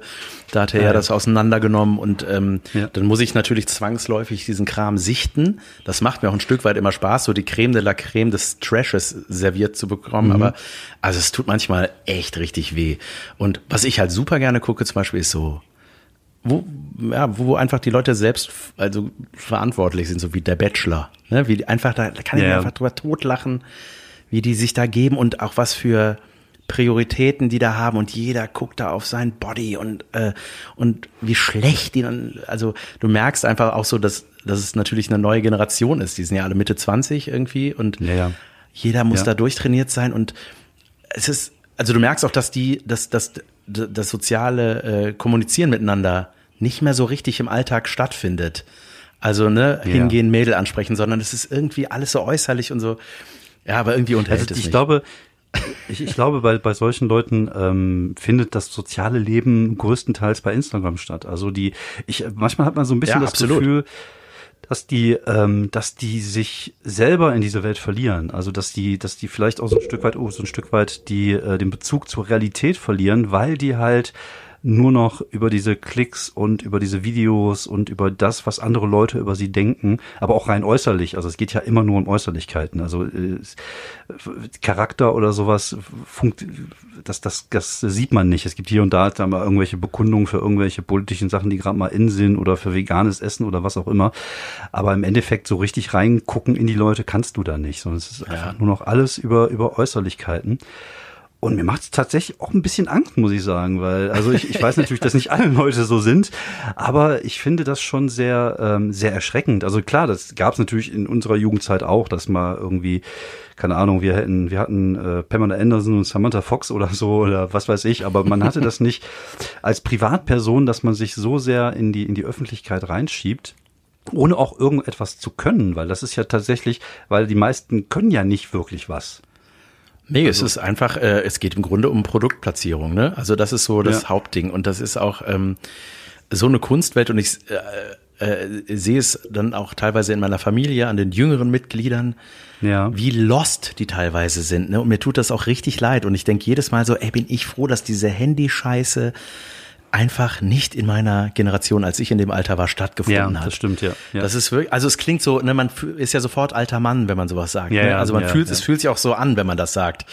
[SPEAKER 4] Da hat er ja,
[SPEAKER 3] ja.
[SPEAKER 4] das auseinandergenommen und ähm,
[SPEAKER 3] Ja.
[SPEAKER 4] dann muss ich natürlich zwangsläufig diesen Kram sichten. Das macht mir auch ein Stück weit immer Spaß, so die Creme de la Creme des Trashes serviert zu bekommen. Aber also es tut manchmal echt richtig weh. Und was ich halt super gerne gucke zum Beispiel ist so wo, ja, wo einfach die Leute selbst also verantwortlich sind, so wie der Bachelor. Ne? Wie einfach da, da kann ich
[SPEAKER 3] Ja.
[SPEAKER 4] mir einfach drüber totlachen, wie die sich da geben und auch was für Prioritäten die da haben und jeder guckt da auf sein Body und äh, und wie schlecht die dann also du merkst einfach auch so dass dass es natürlich eine neue Generation ist die sind ja alle Mitte 20 irgendwie und
[SPEAKER 3] Ja, ja.
[SPEAKER 4] jeder muss
[SPEAKER 3] Ja.
[SPEAKER 4] da durchtrainiert sein und es ist, also du merkst auch, dass die, dass, dass das soziale äh, Kommunizieren miteinander nicht mehr so richtig im Alltag stattfindet. Also, ne, hingehen, Mädel ansprechen, sondern es ist irgendwie alles so äußerlich und so. Ja, aber irgendwie unterhält
[SPEAKER 3] Also
[SPEAKER 4] es
[SPEAKER 3] ich
[SPEAKER 4] mich.
[SPEAKER 3] glaube, ich, ich glaube, bei, bei solchen Leuten ähm, findet das soziale Leben größtenteils bei Instagram statt. Also die, ich manchmal hat man so ein bisschen
[SPEAKER 4] Ja,
[SPEAKER 3] das
[SPEAKER 4] absolut.
[SPEAKER 3] Gefühl, dass die, ähm, dass die sich selber in diese Welt verlieren. Also dass die, dass die vielleicht auch so ein Stück weit, oh, so ein Stück weit die äh, den Bezug zur Realität verlieren, weil die halt nur noch über diese Klicks und über diese Videos und über das, was andere Leute über sie denken, aber auch rein äußerlich. Also es geht ja immer nur um Äußerlichkeiten. Also äh, Charakter oder sowas, funkt, das, das, das sieht man nicht. Es gibt hier und da da mal irgendwelche Bekundungen für irgendwelche politischen Sachen, die gerade mal in sind oder für veganes Essen oder was auch immer. Aber im Endeffekt so richtig reingucken in die Leute kannst du da nicht, sondern es ist einfach nur noch alles über, über Äußerlichkeiten. Und mir macht es tatsächlich auch ein bisschen Angst, muss ich sagen, weil, also ich, ich weiß natürlich, dass nicht alle Leute so sind, aber ich finde das schon sehr, ähm, sehr erschreckend. Also klar, das gab es natürlich in unserer Jugendzeit auch, dass mal irgendwie, keine Ahnung, wir hätten, wir hatten äh, Pamela Anderson und Samantha Fox oder so oder was weiß ich, aber man hatte das nicht als Privatperson, dass man sich so sehr in die, in die Öffentlichkeit reinschiebt ohne auch irgendetwas zu können, weil das ist ja tatsächlich, weil die meisten können ja nicht wirklich was.
[SPEAKER 4] Nee,
[SPEAKER 3] Also
[SPEAKER 4] es ist einfach, äh, es geht im Grunde um Produktplatzierung, ne? Also das ist so das
[SPEAKER 3] Ja.
[SPEAKER 4] Hauptding. Und das ist auch, ähm, so eine Kunstwelt und ich äh, äh, sehe es dann auch teilweise in meiner Familie an den jüngeren Mitgliedern,
[SPEAKER 3] Ja.
[SPEAKER 4] wie lost die teilweise sind. Ne? Und mir tut das auch richtig leid. Und ich denke jedes Mal so, ey, bin ich froh, dass diese Handyscheiße einfach nicht in meiner Generation, als ich in dem Alter war, stattgefunden
[SPEAKER 3] Ja,
[SPEAKER 4] hat.
[SPEAKER 3] das stimmt, ja. ja.
[SPEAKER 4] Das ist wirklich, also es klingt so, ne, man ist ja sofort alter Mann, wenn man sowas sagt.
[SPEAKER 3] Ja,
[SPEAKER 4] ne?
[SPEAKER 3] ja,
[SPEAKER 4] Also man
[SPEAKER 3] ja,
[SPEAKER 4] fühlt,
[SPEAKER 3] ja.
[SPEAKER 4] es fühlt sich auch so an, wenn man das sagt.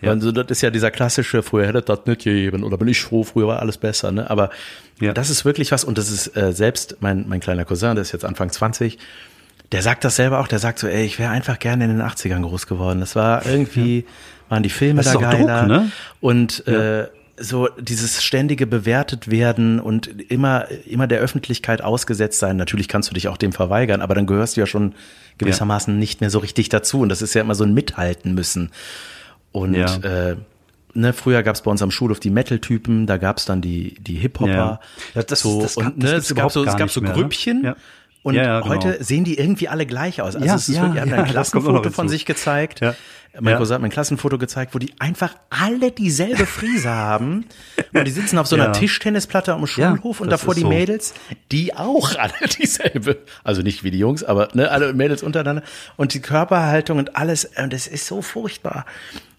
[SPEAKER 3] Ja.
[SPEAKER 4] Also das ist ja dieser klassische, früher hätte das nicht gegeben oder bin ich froh, früher war alles besser, ne? Aber
[SPEAKER 3] Ja.
[SPEAKER 4] das ist wirklich was und das ist äh, selbst mein, mein kleiner Cousin, der ist jetzt Anfang 20, der sagt das selber auch, der sagt so, ey, ich wäre einfach gerne in den 80ern groß geworden. Das war irgendwie, waren die Filme
[SPEAKER 3] Das
[SPEAKER 4] da
[SPEAKER 3] ist auch Druck,
[SPEAKER 4] geiler
[SPEAKER 3] ne?
[SPEAKER 4] und äh, so dieses ständige bewertet werden und immer immer der Öffentlichkeit ausgesetzt sein. Natürlich kannst du dich auch dem verweigern, aber dann gehörst du ja schon gewissermaßen nicht mehr so richtig dazu und das ist ja immer so ein Mithalten müssen. Und
[SPEAKER 3] Ja.
[SPEAKER 4] äh, ne, früher gab es bei uns am Schulhof die Metal-Typen, da gab es dann die die Hip-Hopper.
[SPEAKER 3] Ja. Ja, das-
[SPEAKER 4] so,
[SPEAKER 3] das
[SPEAKER 4] und
[SPEAKER 3] das
[SPEAKER 4] ne, es gab so es gab so
[SPEAKER 3] mehr, ne?
[SPEAKER 4] Grüppchen.
[SPEAKER 3] Ja.
[SPEAKER 4] Und
[SPEAKER 3] Ja, ja, genau.
[SPEAKER 4] heute sehen die irgendwie alle gleich aus. Also
[SPEAKER 3] Ja,
[SPEAKER 4] es ist
[SPEAKER 3] ja,
[SPEAKER 4] wirklich, haben
[SPEAKER 3] ja,
[SPEAKER 4] ein [LAUGHS]
[SPEAKER 3] das
[SPEAKER 4] Klassenfoto von sich gezeigt.
[SPEAKER 3] Ja.
[SPEAKER 4] Mein
[SPEAKER 3] Ja.
[SPEAKER 4] Cousin hat mir ein Klassenfoto gezeigt, wo die einfach alle dieselbe Frise [LAUGHS] haben. Und die sitzen auf so einer
[SPEAKER 3] Ja.
[SPEAKER 4] Tischtennisplatte am Schulhof und
[SPEAKER 3] das
[SPEAKER 4] davor die
[SPEAKER 3] so.
[SPEAKER 4] Mädels, die auch alle [LAUGHS] dieselbe, also nicht wie die Jungs, aber ne, alle Mädels untereinander. Und die Körperhaltung und alles, und es ist so furchtbar.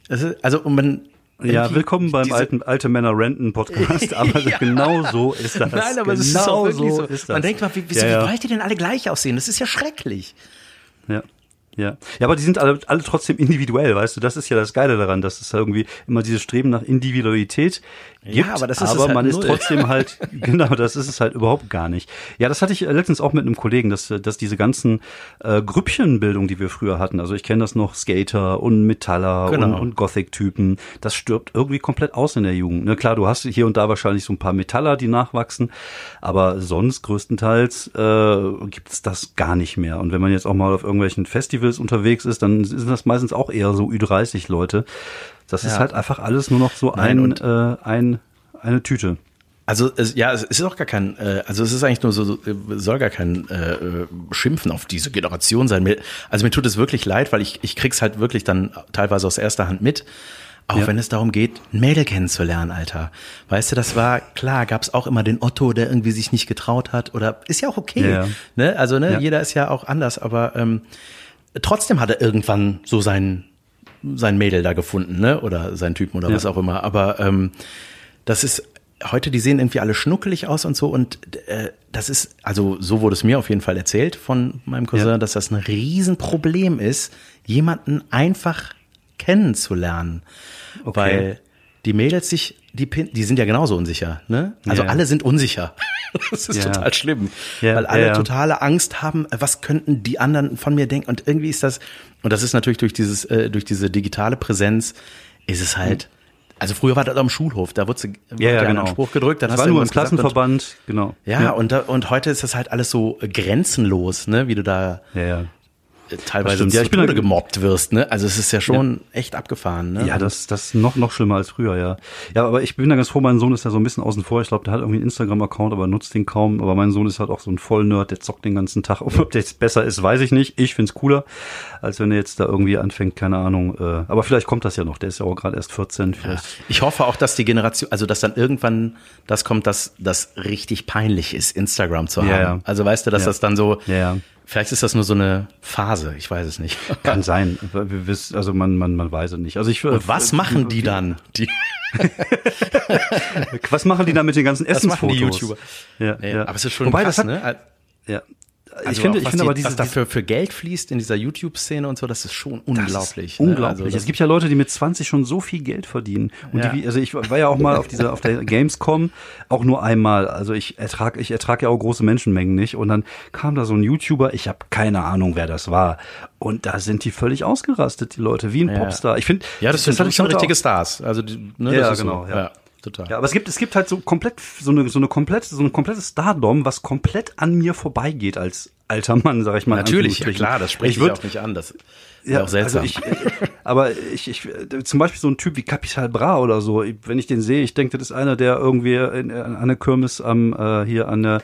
[SPEAKER 4] Ist, also, und man,
[SPEAKER 3] Ja, willkommen beim
[SPEAKER 4] diese-
[SPEAKER 3] alten Alte Männer Renten Podcast, [LAUGHS] aber
[SPEAKER 4] Ja.
[SPEAKER 3] genau so ist das.
[SPEAKER 4] Nein, aber es ist
[SPEAKER 3] genau
[SPEAKER 4] auch wirklich so.
[SPEAKER 3] ist das.
[SPEAKER 4] Man denkt mal, wie, wieso,
[SPEAKER 3] ja, ja.
[SPEAKER 4] wie wollt ihr denn alle gleich aussehen? Das ist ja schrecklich.
[SPEAKER 3] Ja. Ja. ja, aber die sind alle, alle trotzdem individuell, weißt du, das ist ja das Geile daran, dass es irgendwie immer dieses Streben nach Individualität gibt,
[SPEAKER 4] aber das ist es
[SPEAKER 3] aber
[SPEAKER 4] halt
[SPEAKER 3] man ist trotzdem halt, [LAUGHS] genau, das ist es halt überhaupt gar nicht. Ja, das hatte ich äh, letztens auch mit einem Kollegen, dass, dass diese ganzen äh, Grüppchenbildung, die wir früher hatten, also ich kenne das noch, Skater und Metaller
[SPEAKER 4] Genau.
[SPEAKER 3] und, und Gothic-Typen, das stirbt irgendwie komplett aus in der Jugend. Ne, klar, du hast hier und da wahrscheinlich so ein paar Metaller, die nachwachsen, aber sonst größtenteils äh, gibt es das gar nicht mehr. Und wenn man jetzt auch mal auf irgendwelchen Festivals unterwegs ist, dann sind das meistens auch eher so Ü30-Leute. Das ist
[SPEAKER 4] Ja.
[SPEAKER 3] halt einfach alles nur noch so
[SPEAKER 4] Nein,
[SPEAKER 3] ein, äh, ein, eine Tüte.
[SPEAKER 4] Also es, ja, es ist auch gar kein, äh, also es ist eigentlich nur so, äh, soll gar kein äh, äh, Schimpfen auf diese Generation sein. Mir, also mir tut es wirklich leid, weil ich, ich krieg's halt wirklich dann teilweise aus erster Hand mit. Auch
[SPEAKER 3] Ja.
[SPEAKER 4] wenn es darum geht, ein Mädel kennenzulernen, Alter. Weißt du, das war, klar, gab's auch immer den Otto, der irgendwie sich nicht getraut hat. Oder ist ja auch okay.
[SPEAKER 3] Ja.
[SPEAKER 4] Ne? Also, ne, jeder ist ja auch anders, aber ähm, trotzdem hat er irgendwann so sein, sein Mädel da gefunden, ne? Oder sein Typen oder
[SPEAKER 3] Ja.
[SPEAKER 4] was auch immer. Aber ähm, das ist heute, die sehen irgendwie alle schnuckelig aus und so. Und äh, das ist, also so wurde es mir auf jeden Fall erzählt von meinem Cousin,
[SPEAKER 3] Ja.
[SPEAKER 4] dass das ein Riesenproblem ist, jemanden einfach kennenzulernen.
[SPEAKER 3] Okay.
[SPEAKER 4] Weil die Mädels sich, die, pin- die sind ja genauso unsicher, ne? Also
[SPEAKER 3] Ja.
[SPEAKER 4] alle sind unsicher. [LAUGHS] Das ist
[SPEAKER 3] Ja.
[SPEAKER 4] total schlimm.
[SPEAKER 3] Ja,
[SPEAKER 4] weil alle
[SPEAKER 3] ja, ja.
[SPEAKER 4] totale Angst haben, äh, was könnten die anderen von mir denken? Und irgendwie ist das, und das ist natürlich durch dieses, äh, durch diese digitale Präsenz, ist es halt, also früher war das am Schulhof, da wurde,
[SPEAKER 3] Ja, ja, genau.
[SPEAKER 4] einen Spruch gedrückt, dann
[SPEAKER 3] das
[SPEAKER 4] hast
[SPEAKER 3] war
[SPEAKER 4] du
[SPEAKER 3] nur im
[SPEAKER 4] gesagt und-
[SPEAKER 3] Klassenverband, genau.
[SPEAKER 4] ja, Und, da, und heute ist das halt alles so grenzenlos, ne, wie du da
[SPEAKER 3] ja, ja.
[SPEAKER 4] Teilweise
[SPEAKER 3] stimmt. Ja, ich bin
[SPEAKER 4] Tode gemobbt wirst, ne? Also es ist ja schon echt abgefahren, ne?
[SPEAKER 3] Ja, das, das ist noch, noch schlimmer als früher, ja. Ja, aber ich bin da ganz froh, mein Sohn ist ja so ein bisschen außen vor. Ich glaube, der hat irgendwie einen Instagram-Account, aber nutzt den kaum. Aber mein Sohn ist halt auch so ein Vollnerd, der zockt den ganzen Tag. Ob der jetzt besser ist, weiß ich nicht. Ich find's cooler, als wenn er jetzt da irgendwie anfängt, keine Ahnung. Äh, aber vielleicht kommt das ja noch. Der ist ja auch gerade erst 14. Vielleicht.
[SPEAKER 4] Ich hoffe auch, dass die Generation, also dass dann irgendwann das kommt, dass das richtig peinlich ist, Instagram zu haben.
[SPEAKER 3] Ja, ja.
[SPEAKER 4] Also weißt du, dass
[SPEAKER 3] Ja.
[SPEAKER 4] das dann so,
[SPEAKER 3] Ja, ja.
[SPEAKER 4] Vielleicht ist das nur so eine Phase, ich weiß es nicht. [LAUGHS]
[SPEAKER 3] Kann sein. Wir wissen, also man, man, man weiß es nicht. Also ich,
[SPEAKER 4] Und [LAUGHS] was machen die dann? Die,
[SPEAKER 3] Was machen die da mit den ganzen
[SPEAKER 4] was machen
[SPEAKER 3] Essensfotos?
[SPEAKER 4] die YouTuber?
[SPEAKER 3] Ja,
[SPEAKER 4] Nee,
[SPEAKER 3] ja.
[SPEAKER 4] Aber es ist schon
[SPEAKER 3] Wobei,
[SPEAKER 4] krass,
[SPEAKER 3] das hat,
[SPEAKER 4] ne?
[SPEAKER 3] ja.
[SPEAKER 4] Also
[SPEAKER 3] ich finde, ich finde aber dieses,
[SPEAKER 4] was dafür für Geld fließt in dieser YouTube-Szene und so, das ist schon unglaublich. ne?
[SPEAKER 3] Unglaublich.
[SPEAKER 4] Also das-
[SPEAKER 3] es gibt ja Leute, die mit 20 schon so viel Geld verdienen. Und
[SPEAKER 4] Ja.
[SPEAKER 3] die, also ich war ja auch mal auf dieser, auf der Gamescom, auch nur einmal. Also ich ertrag, ich ertrag ja auch große Menschenmengen nicht. Und dann kam da so ein YouTuber, ich habe keine Ahnung, wer das war. Und da sind die völlig ausgerastet, die Leute, wie ein
[SPEAKER 4] Ja.
[SPEAKER 3] Popstar. Ich finde,
[SPEAKER 4] ja, das, das sind
[SPEAKER 3] heute
[SPEAKER 4] richtige
[SPEAKER 3] auch.
[SPEAKER 4] Stars. Also, ne,
[SPEAKER 3] Ja,
[SPEAKER 4] ist
[SPEAKER 3] genau,
[SPEAKER 4] So.
[SPEAKER 3] ja.
[SPEAKER 4] Total.
[SPEAKER 3] Ja, aber es gibt, es gibt halt so komplett, so eine, so eine komplette, so ein komplettes Stardom, was komplett an mir vorbeigeht als alter Mann, sag ich mal.
[SPEAKER 4] Natürlich, ja klar, das spricht
[SPEAKER 3] ich
[SPEAKER 4] dich
[SPEAKER 3] würd,
[SPEAKER 4] auch nicht an. Das ist
[SPEAKER 3] Ja,
[SPEAKER 4] auch seltsam.
[SPEAKER 3] Also ich, äh, [LAUGHS] aber ich, ich, äh, zum Beispiel so ein Typ wie Capital Bra oder so, wenn ich den sehe, ich denke, das ist einer, der irgendwie in, an der Kirmes am, äh, hier an der,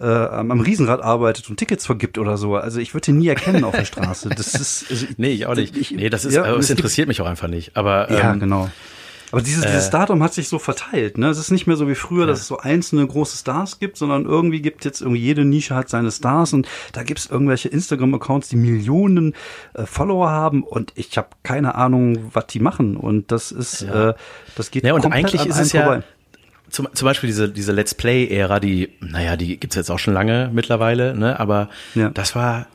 [SPEAKER 3] äh, am, am Riesenrad arbeitet und Tickets vergibt oder so. Also ich würde ihn nie erkennen auf der Straße. Das ist, [LAUGHS] also,
[SPEAKER 4] nee, ich auch nicht.
[SPEAKER 3] Ich-
[SPEAKER 4] nee, das ist,
[SPEAKER 3] ja, und
[SPEAKER 4] es interessiert mich auch einfach nicht. Aber
[SPEAKER 3] ja,
[SPEAKER 4] ähm,
[SPEAKER 3] genau. Aber dieses, dieses Datum hat sich so verteilt, ne? Es ist nicht mehr so wie früher, dass es so einzelne große Stars gibt, sondern irgendwie gibt jetzt irgendwie jede Nische hat seine Stars und da gibt es irgendwelche Instagram-Accounts, die Millionen äh, Follower haben und ich habe keine Ahnung, was die machen. Und das ist, äh, das geht
[SPEAKER 4] Ja, und
[SPEAKER 3] komplett
[SPEAKER 4] eigentlich ist es ja
[SPEAKER 3] vorbei.
[SPEAKER 4] zum, zum Beispiel diese, diese Let's Play-Ära, die, naja, die gibt's jetzt auch schon lange mittlerweile, ne? Aber
[SPEAKER 3] Ja.
[SPEAKER 4] das war.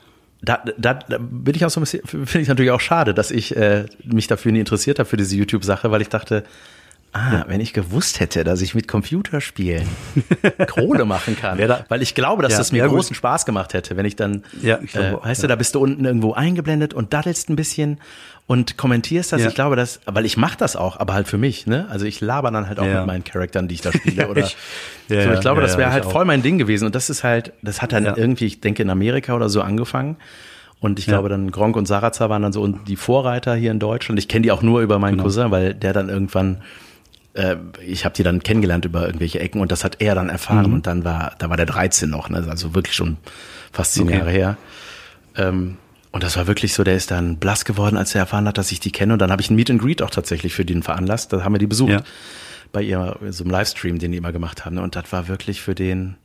[SPEAKER 4] Da, da, da bin ich auch so ein bisschen, [LAUGHS] finde ich natürlich auch schade, dass ich äh, mich dafür nie interessiert habe für diese YouTube-Sache, weil ich dachte, ah, wenn ich gewusst hätte, dass ich mit Computerspielen [LAUGHS] Kohle machen kann,
[SPEAKER 3] da-
[SPEAKER 4] weil ich glaube, dass
[SPEAKER 3] Ja,
[SPEAKER 4] das mir
[SPEAKER 3] ja, gut.
[SPEAKER 4] großen Spaß gemacht hätte, wenn ich dann,
[SPEAKER 3] Ja, ich glaube
[SPEAKER 4] äh, weißt
[SPEAKER 3] ja.
[SPEAKER 4] du, da bist du unten irgendwo eingeblendet und daddelst ein bisschen und kommentierst das. Ich glaube, dass, weil ich mache das auch, aber halt für mich, ne? Also ich laber dann halt auch mit meinen Charakteren, die ich da spiele. [LAUGHS] Oder
[SPEAKER 3] ich-
[SPEAKER 4] so, ich glaube, das wäre halt
[SPEAKER 3] auch.
[SPEAKER 4] voll mein Ding gewesen. Und das ist halt, das hat dann
[SPEAKER 3] Ja.
[SPEAKER 4] irgendwie, ich denke, in Amerika oder so angefangen. Und ich
[SPEAKER 3] Ja.
[SPEAKER 4] glaube, dann Gronk und Sarazar waren dann so die Vorreiter hier in Deutschland. Ich kenne die auch nur über meinen
[SPEAKER 3] Genau.
[SPEAKER 4] Cousin, weil der dann irgendwann äh, ich habe die dann kennengelernt über irgendwelche Ecken und das hat er dann erfahren
[SPEAKER 3] Mhm.
[SPEAKER 4] und dann war, da war der 13 noch, ne? also wirklich schon fast zehn
[SPEAKER 3] Okay.
[SPEAKER 4] Jahre her. Ähm, und das war wirklich so, der ist dann blass geworden, als er erfahren hat, dass ich die kenne. Und dann habe ich ein Meet and Greet auch tatsächlich für den veranlasst. Da haben wir die besucht.
[SPEAKER 3] Ja.
[SPEAKER 4] Bei ihr, so einem Livestream, den die immer gemacht haben. Und das war wirklich für den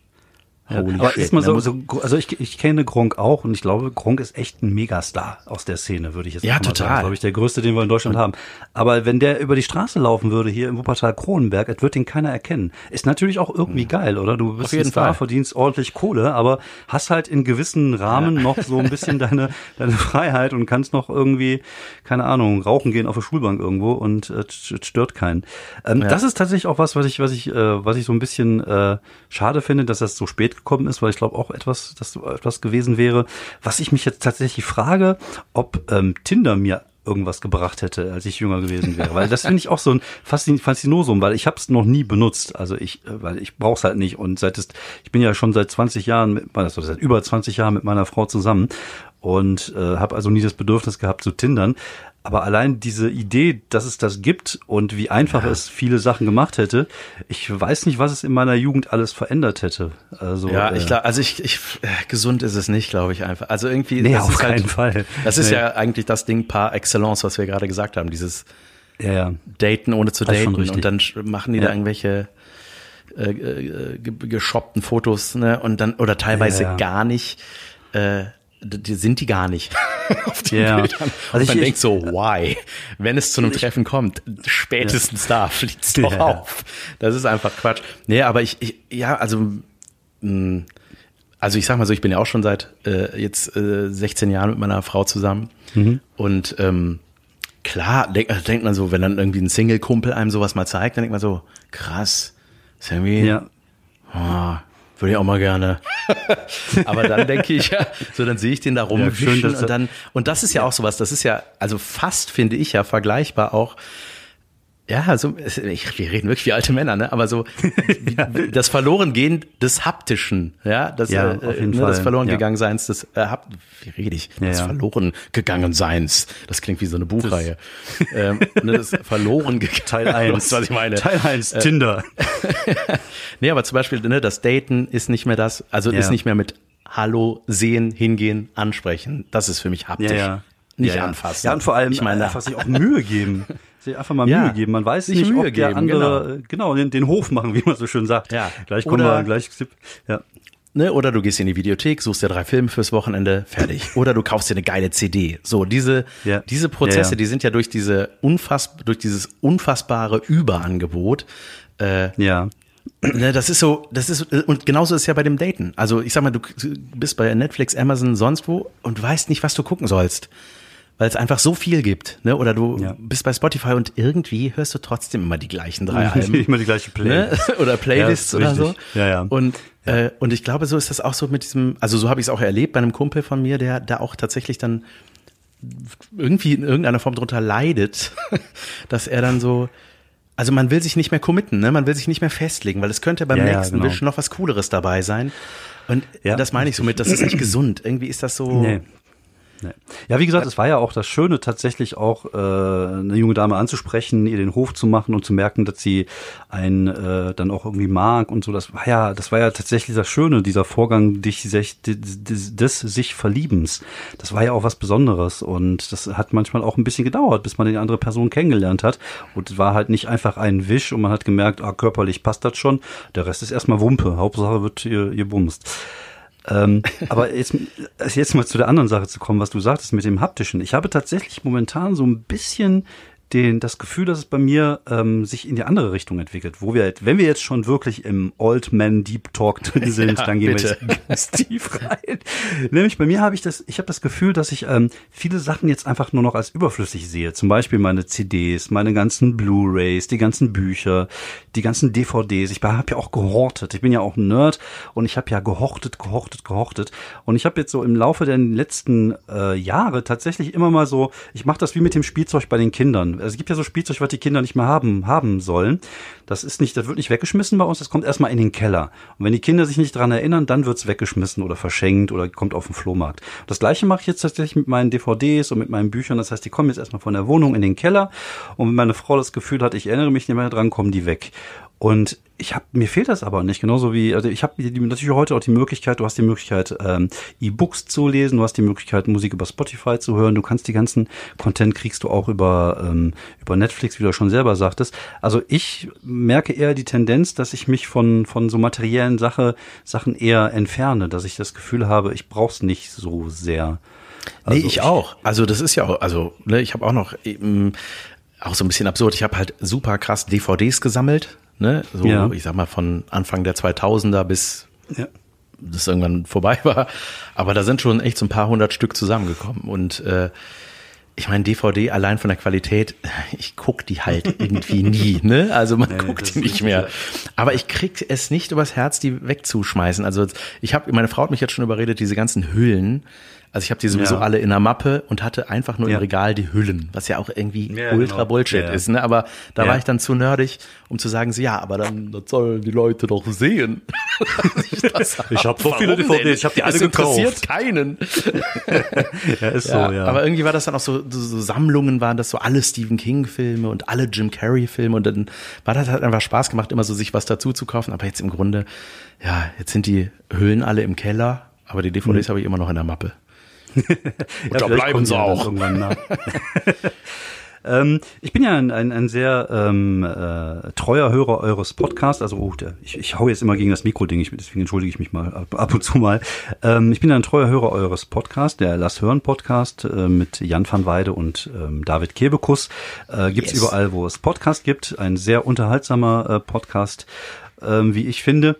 [SPEAKER 3] Ja,
[SPEAKER 4] holy
[SPEAKER 3] aber
[SPEAKER 4] shit.
[SPEAKER 3] ist mal
[SPEAKER 4] Der
[SPEAKER 3] so, so, also ich, ich kenne Gronk auch und ich glaube, Gronk ist echt ein Megastar aus der Szene, würde ich jetzt
[SPEAKER 4] Ja,
[SPEAKER 3] mal
[SPEAKER 4] total.
[SPEAKER 3] sagen. Glaube ich, der größte, den wir in Deutschland haben. Aber wenn der über die Straße laufen würde hier im Wuppertal Kronenberg, es wird den keiner erkennen. Ist natürlich auch irgendwie geil, oder? Du bist
[SPEAKER 4] Auf jeden
[SPEAKER 3] ein Star,
[SPEAKER 4] Fall.
[SPEAKER 3] verdienst ordentlich Kohle, aber hast halt in gewissen Rahmen noch so ein bisschen [LAUGHS] deine, deine Freiheit und kannst noch irgendwie, keine Ahnung, rauchen gehen auf der Schulbank irgendwo und äh, es stört keinen. Ähm, Das ist tatsächlich auch was, was ich, was ich, äh, was ich so ein bisschen äh, schade finde, dass das so spät gekommen ist, weil ich glaube auch etwas, dass so etwas gewesen wäre. Was ich mich jetzt tatsächlich frage, ob ähm, Tinder mir irgendwas gebracht hätte, als ich jünger gewesen wäre. Weil das [LAUGHS] finde ich auch so ein Faszin Faszinosum, weil ich habe es noch nie benutzt. Also ich, äh, weil ich brauche es halt nicht. Und seit es, ich bin ja schon seit 20 Jahren, mit, also seit über 20 Jahren mit meiner Frau zusammen und äh, habe also nie das Bedürfnis gehabt zu tindern. Aber allein diese Idee, dass es das gibt und wie einfach es viele Sachen gemacht hätte, ich weiß nicht, was es in meiner Jugend alles verändert hätte. Also
[SPEAKER 4] Ja,
[SPEAKER 3] äh,
[SPEAKER 4] ich glaube, also ich, ich äh, gesund ist es nicht, glaube ich einfach. Also irgendwie,
[SPEAKER 3] Nee,
[SPEAKER 4] das
[SPEAKER 3] auf
[SPEAKER 4] ist halt,
[SPEAKER 3] keinen Fall.
[SPEAKER 4] Das ist
[SPEAKER 3] Nee.
[SPEAKER 4] ja eigentlich das Ding par excellence, was wir gerade gesagt haben, dieses
[SPEAKER 3] ja, ja.
[SPEAKER 4] Daten ohne zu daten und dann machen die
[SPEAKER 3] Ja.
[SPEAKER 4] da irgendwelche äh, äh, ge- geshoppten Fotos, ne? Und dann oder teilweise
[SPEAKER 3] Ja, ja.
[SPEAKER 4] gar nicht. Äh, die sind die gar nicht [LAUGHS] auf den
[SPEAKER 3] Ja.
[SPEAKER 4] Bildern. Und
[SPEAKER 3] Also ich-
[SPEAKER 4] man
[SPEAKER 3] ich-
[SPEAKER 4] denkt so, why? Wenn es zu einem Treffen kommt, spätestens da fliegt's doch
[SPEAKER 3] Ja.
[SPEAKER 4] auf. Das ist einfach Quatsch. Nee, aber ich, ich ja, also mh, also ich sag mal so, ich bin ja auch schon seit äh, jetzt äh, 16 Jahren mit meiner Frau zusammen.
[SPEAKER 3] Mhm.
[SPEAKER 4] Und ähm, klar, denk, also denkt man so, wenn dann irgendwie ein Single-Kumpel einem sowas mal zeigt, dann denkt man so, krass, ist irgendwie,
[SPEAKER 3] Ja,
[SPEAKER 4] oh, würde ich auch mal gerne. [LAUGHS] Aber dann denke ich, ja, so dann sehe ich den da
[SPEAKER 3] Ja, schön,
[SPEAKER 4] rumwischen und dann, und das ist ja auch sowas, das ist ja, also fast finde ich ja vergleichbar auch ja, so, ich, wir reden wirklich wie alte Männer, ne? Aber so [LAUGHS] wie- das Verlorengehen des Haptischen, ja, das,
[SPEAKER 3] Ja,
[SPEAKER 4] äh,
[SPEAKER 3] auf jeden
[SPEAKER 4] ne,
[SPEAKER 3] Fall,
[SPEAKER 4] das verloren
[SPEAKER 3] ja.
[SPEAKER 4] gegangen Seins, des äh, Hap wie rede ich?
[SPEAKER 3] Ja,
[SPEAKER 4] das
[SPEAKER 3] ja.
[SPEAKER 4] verloren gegangen Seins. Das klingt wie so eine Buchreihe. ähm, ne, das [LAUGHS] verloren. [LAUGHS]
[SPEAKER 3] Teil 1.
[SPEAKER 4] Du weißt, was ich meine.
[SPEAKER 3] Teil 1, Tinder.
[SPEAKER 4] Nee, aber zum Beispiel, ne, das Daten ist nicht mehr das, also
[SPEAKER 3] Ja.
[SPEAKER 4] ist nicht mehr mit Hallo, sehen, hingehen, ansprechen. Das ist für mich haptisch.
[SPEAKER 3] Ja, ja.
[SPEAKER 4] Nicht
[SPEAKER 3] ja, ja.
[SPEAKER 4] anfassen.
[SPEAKER 3] Ja, und vor allem
[SPEAKER 4] ich meine,
[SPEAKER 3] einfach sich auch Mühe geben. Sich einfach mal
[SPEAKER 4] Ja,
[SPEAKER 3] Mühe geben. Man weiß nicht,
[SPEAKER 4] Mühe
[SPEAKER 3] ob der
[SPEAKER 4] geben,
[SPEAKER 3] andere, genau, den, den Hof machen, wie man so schön sagt.
[SPEAKER 4] Ja.
[SPEAKER 3] Gleich kommen
[SPEAKER 4] Oder-
[SPEAKER 3] wir, gleich, ja.
[SPEAKER 4] Ne, oder du gehst in die Videothek, suchst dir drei Filme fürs Wochenende, fertig. [LAUGHS] Oder du kaufst dir eine geile CD. So, diese,
[SPEAKER 3] Ja.
[SPEAKER 4] diese Prozesse,
[SPEAKER 3] Ja, ja.
[SPEAKER 4] die sind ja durch diese unfass, durch dieses unfassbare Überangebot, äh,
[SPEAKER 3] Ja.
[SPEAKER 4] ne, das ist so, das ist, und genauso ist es ja bei dem Daten. Also, ich sag mal, du bist bei Netflix, Amazon, sonst wo und weißt nicht, was du gucken sollst. Weil es einfach so viel gibt, ne? Oder du
[SPEAKER 3] Ja.
[SPEAKER 4] bist bei Spotify und irgendwie hörst du trotzdem immer die gleichen drei [LAUGHS] Alben.
[SPEAKER 3] Immer die gleiche
[SPEAKER 4] ne?
[SPEAKER 3] Playlist. [LAUGHS]
[SPEAKER 4] oder Playlists
[SPEAKER 3] Ja,
[SPEAKER 4] oder so.
[SPEAKER 3] Ja, ja.
[SPEAKER 4] Und, äh, und ich glaube, so ist das auch so mit diesem, also so habe ich es auch erlebt bei einem Kumpel von mir, der da auch tatsächlich dann irgendwie in irgendeiner Form drunter leidet, [LAUGHS] dass er dann so, also man will sich nicht mehr committen, ne? man will sich nicht mehr festlegen, weil es könnte beim
[SPEAKER 3] Ja, ja,
[SPEAKER 4] nächsten
[SPEAKER 3] genau.
[SPEAKER 4] Wisch noch was Cooleres dabei sein. Und
[SPEAKER 3] Ja,
[SPEAKER 4] das meine ich so mit, das ist nicht gesund. Irgendwie ist das so,
[SPEAKER 3] Nee. Nee. Ja, wie gesagt, es war ja auch das Schöne, tatsächlich auch äh, eine junge Dame anzusprechen, ihr den Hof zu machen und zu merken, dass sie einen äh, dann auch irgendwie mag und so. Das war ja, das war ja tatsächlich das Schöne, dieser Vorgang dich, sich, des, des, sich Verliebens. Das war ja auch was Besonderes und das hat manchmal auch ein bisschen gedauert, bis man die andere Person kennengelernt hat. Und es war halt nicht einfach ein Wisch und man hat gemerkt, ah, körperlich passt das schon. Der Rest ist erstmal Wumpe. Hauptsache wird ihr, ihr bumst. Ähm, [LAUGHS] aber jetzt, jetzt mal zu der anderen Sache zu kommen, was du sagtest mit dem haptischen. Ich habe tatsächlich momentan so ein bisschen den, das Gefühl, dass es bei mir ähm, sich in die andere Richtung entwickelt. Wo wir, wenn wir jetzt schon wirklich im Old Man Deep Talk [LAUGHS] drin sind, ja, dann gehen bitte. wir jetzt [LAUGHS] ganz tief rein. Nämlich bei mir habe ich das, ich habe das Gefühl, dass ich ähm, viele Sachen jetzt einfach nur noch als überflüssig sehe. Zum Beispiel meine CDs, meine ganzen Blu-rays, die ganzen Bücher, die ganzen DVDs. Ich habe ja auch gehortet. Ich bin ja auch ein Nerd und ich habe ja gehortet, gehortet, gehortet. Und ich habe jetzt so im Laufe der letzten äh, Jahre tatsächlich immer mal so, ich mache das wie mit dem Spielzeug bei den Kindern also es gibt ja so Spielzeug, was die Kinder nicht mehr haben, haben sollen. Das ist nicht, das wird nicht weggeschmissen bei uns, das kommt erstmal in den Keller. Und wenn die Kinder sich nicht dran erinnern, dann wird's weggeschmissen oder verschenkt oder kommt auf den Flohmarkt. Das gleiche mache ich jetzt tatsächlich mit meinen DVDs und mit meinen Büchern. Das heißt, die kommen jetzt erstmal von der Wohnung in den Keller. Und wenn meine Frau das Gefühl hat, ich erinnere mich nicht mehr dran, kommen die weg. Und ich habe mir fehlt das aber nicht, genauso wie also ich habe natürlich heute auch die Möglichkeit, du hast die Möglichkeit ähm, E-Books zu lesen, du hast die Möglichkeit Musik über Spotify zu hören, du kannst die ganzen Content kriegst du auch über ähm, über Netflix, wie du schon selber sagtest. Also ich merke eher die Tendenz, dass ich mich von von so materiellen Sache Sachen eher entferne, dass ich das Gefühl habe, ich brauch's nicht so sehr.
[SPEAKER 4] Also nee, ich auch. Also das ist ja auch, also ne, ich habe auch noch eben auch so ein bisschen absurd. Ich habe halt super krass DVDs gesammelt ne? So, ja. ich sag mal, von Anfang der 2000er bis ja. das irgendwann vorbei [LAUGHS] war. Aber da sind schon echt so ein paar hundert Stück zusammengekommen. Und äh, ich meine, DVD allein von der Qualität, [LAUGHS] ich guck die halt [LAUGHS] irgendwie nie, ne? Also man nee, guckt die nicht mehr. Aber ich krieg es nicht übers Herz, die wegzuschmeißen. Also ich habe, meine Frau hat mich jetzt schon überredet, diese ganzen Hüllen, also ich habe die sowieso ja. alle in der Mappe und hatte einfach nur ja. im Regal die Hüllen, was ja auch irgendwie ja, ultra genau. Bullshit ist. Ne? Aber da war ich dann zu nerdig, um zu sagen, so, ja, aber dann das sollen die Leute doch sehen. [LAUGHS]
[SPEAKER 3] ich ich habe so viele DVDs, ich habe die alle das gekauft.
[SPEAKER 4] interessiert keinen. [LAUGHS] ja, ist so, ja. Aber irgendwie war das dann auch so, so, so Sammlungen waren das so alle Stephen King Filme und alle Jim Carrey Filme und dann war das halt einfach Spaß gemacht, immer so sich was dazu zu kaufen. Aber jetzt im Grunde, ja, jetzt sind die Hüllen alle im Keller, aber die DVDs mhm. habe ich immer noch in der Mappe. [LAUGHS]
[SPEAKER 3] ja, da bleiben sie auch. [LAUGHS] [LAUGHS] ähm, ich bin ja ein, ein, ein sehr ähm, äh, treuer Hörer eures Podcasts. Also oh, der, ich, ich hau jetzt immer gegen das Mikro-Ding, deswegen entschuldige ich mich mal ab, ab und zu mal. Ähm, ich bin ja ein treuer Hörer eures Podcasts, der Lass Hören Podcast äh, mit Jan van Weide und ähm, David Kebekus. Äh, gibt's yes. überall, wo es Podcast gibt. Ein sehr unterhaltsamer äh, Podcast, ähm, wie ich finde.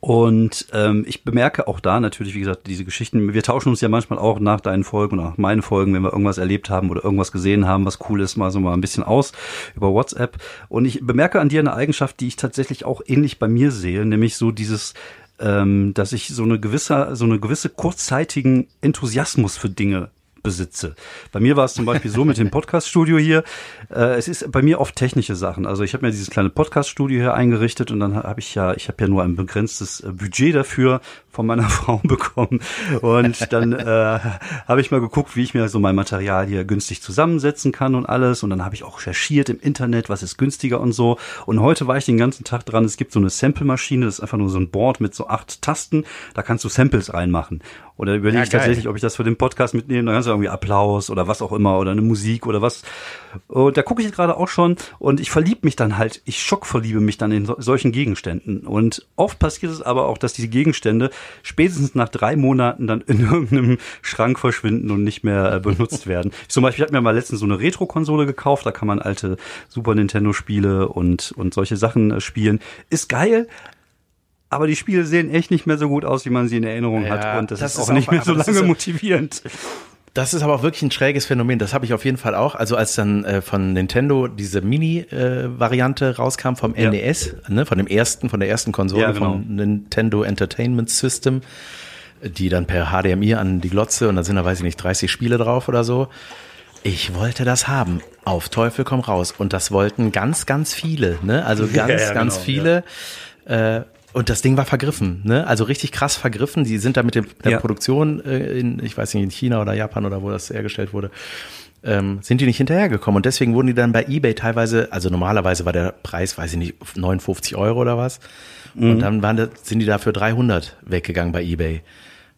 [SPEAKER 3] Und ähm, ich bemerke auch da natürlich, wie gesagt, diese Geschichten, wir tauschen uns ja manchmal auch nach deinen Folgen und nach meinen Folgen, wenn wir irgendwas erlebt haben oder irgendwas gesehen haben, was cool ist, mal so mal ein bisschen aus über WhatsApp. Und ich bemerke an dir eine Eigenschaft, die ich tatsächlich auch ähnlich bei mir sehe, nämlich so dieses ähm, dass ich so eine gewisse, so eine gewisse kurzzeitigen Enthusiasmus für Dinge besitze. Bei mir war es zum Beispiel so mit dem [LAUGHS] Podcast-Studio hier. Äh, es ist bei mir oft technische Sachen. Also ich habe mir dieses kleine Podcast-Studio hier eingerichtet und dann habe ich ja, ich habe ja nur ein begrenztes äh, Budget dafür von meiner [LAUGHS] Frau bekommen. Und dann äh, habe ich mal geguckt, wie ich mir so mein Material hier günstig zusammensetzen kann und alles. Und dann habe ich auch recherchiert im Internet, was ist günstiger und so. Und heute war ich den ganzen Tag dran. Es gibt so eine Sample-Maschine, das ist einfach nur so ein Board mit so acht Tasten. Da kannst du Samples reinmachen. Oder überlege ja, ich tatsächlich, ob ich das für den Podcast mitnehme. Da kannst du irgendwie Applaus oder was auch immer oder eine Musik oder was. Und da gucke ich gerade auch schon und ich verliebe mich dann halt, ich schockverliebe mich dann in so, solchen Gegenständen. Und oft passiert es aber auch, dass diese Gegenstände spätestens nach drei Monaten dann in [LAUGHS] irgendeinem Schrank verschwinden und nicht mehr äh, benutzt [LAUGHS] werden. Zum Beispiel, ich habe mir mal letztens so eine Retro-Konsole gekauft, da kann man alte Super Nintendo-Spiele und, und solche Sachen äh, spielen. Ist geil, aber die Spiele sehen echt nicht mehr so gut aus, wie man sie in Erinnerung ja, hat. Und das, das ist, ist auch nicht mehr so lange motivierend.
[SPEAKER 4] Das ist aber auch wirklich ein schräges Phänomen. Das habe ich auf jeden Fall auch. Also als dann äh, von Nintendo diese Mini-Variante äh, rauskam vom ja. NES, ne, von dem ersten, von der ersten Konsole ja, genau. von Nintendo Entertainment System, die dann per HDMI an die Glotze und da sind da, weiß ich nicht, 30 Spiele drauf oder so. Ich wollte das haben. Auf Teufel komm raus. Und das wollten ganz, ganz viele. Ne? Also [LAUGHS] ganz, ja, ganz genau, viele. Äh, und das Ding war vergriffen, ne? Also richtig krass vergriffen. Die sind da mit dem, der
[SPEAKER 3] Ja.
[SPEAKER 4] Produktion äh, in, ich weiß nicht, in China oder Japan oder wo das hergestellt wurde, ähm, sind die nicht hinterhergekommen. Und deswegen wurden die dann bei Ebay teilweise, also normalerweise war der Preis, weiß ich nicht, 59 Euro oder was.
[SPEAKER 3] Mhm.
[SPEAKER 4] Und dann waren das, sind die da für 300 weggegangen bei Ebay.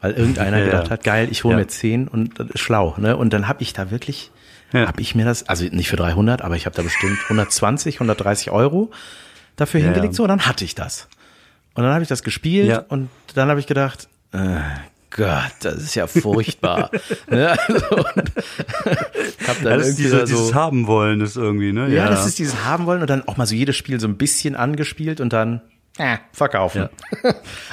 [SPEAKER 4] Weil irgendeiner
[SPEAKER 3] Ja,
[SPEAKER 4] gedacht hat, geil, ich hole
[SPEAKER 3] Ja.
[SPEAKER 4] mir 10 und das ist schlau. Ne? Und dann habe ich da wirklich,
[SPEAKER 3] Ja.
[SPEAKER 4] habe ich mir das, also nicht für 300, aber ich habe da bestimmt 120, 130 Euro dafür
[SPEAKER 3] Ja,
[SPEAKER 4] hingelegt. So, dann hatte ich das. Und dann habe ich das gespielt
[SPEAKER 3] Ja.
[SPEAKER 4] und dann habe ich gedacht, äh, Gott, das ist ja furchtbar. [LAUGHS] ne? also, [LAUGHS] hab dann
[SPEAKER 3] Ja, das ist
[SPEAKER 4] irgendwie
[SPEAKER 3] diese,
[SPEAKER 4] so,
[SPEAKER 3] dieses haben wollen, ist irgendwie, ne?
[SPEAKER 4] ja, das ist dieses haben wollen und dann auch mal so jedes Spiel so ein bisschen angespielt und dann äh, verkaufen. [LAUGHS]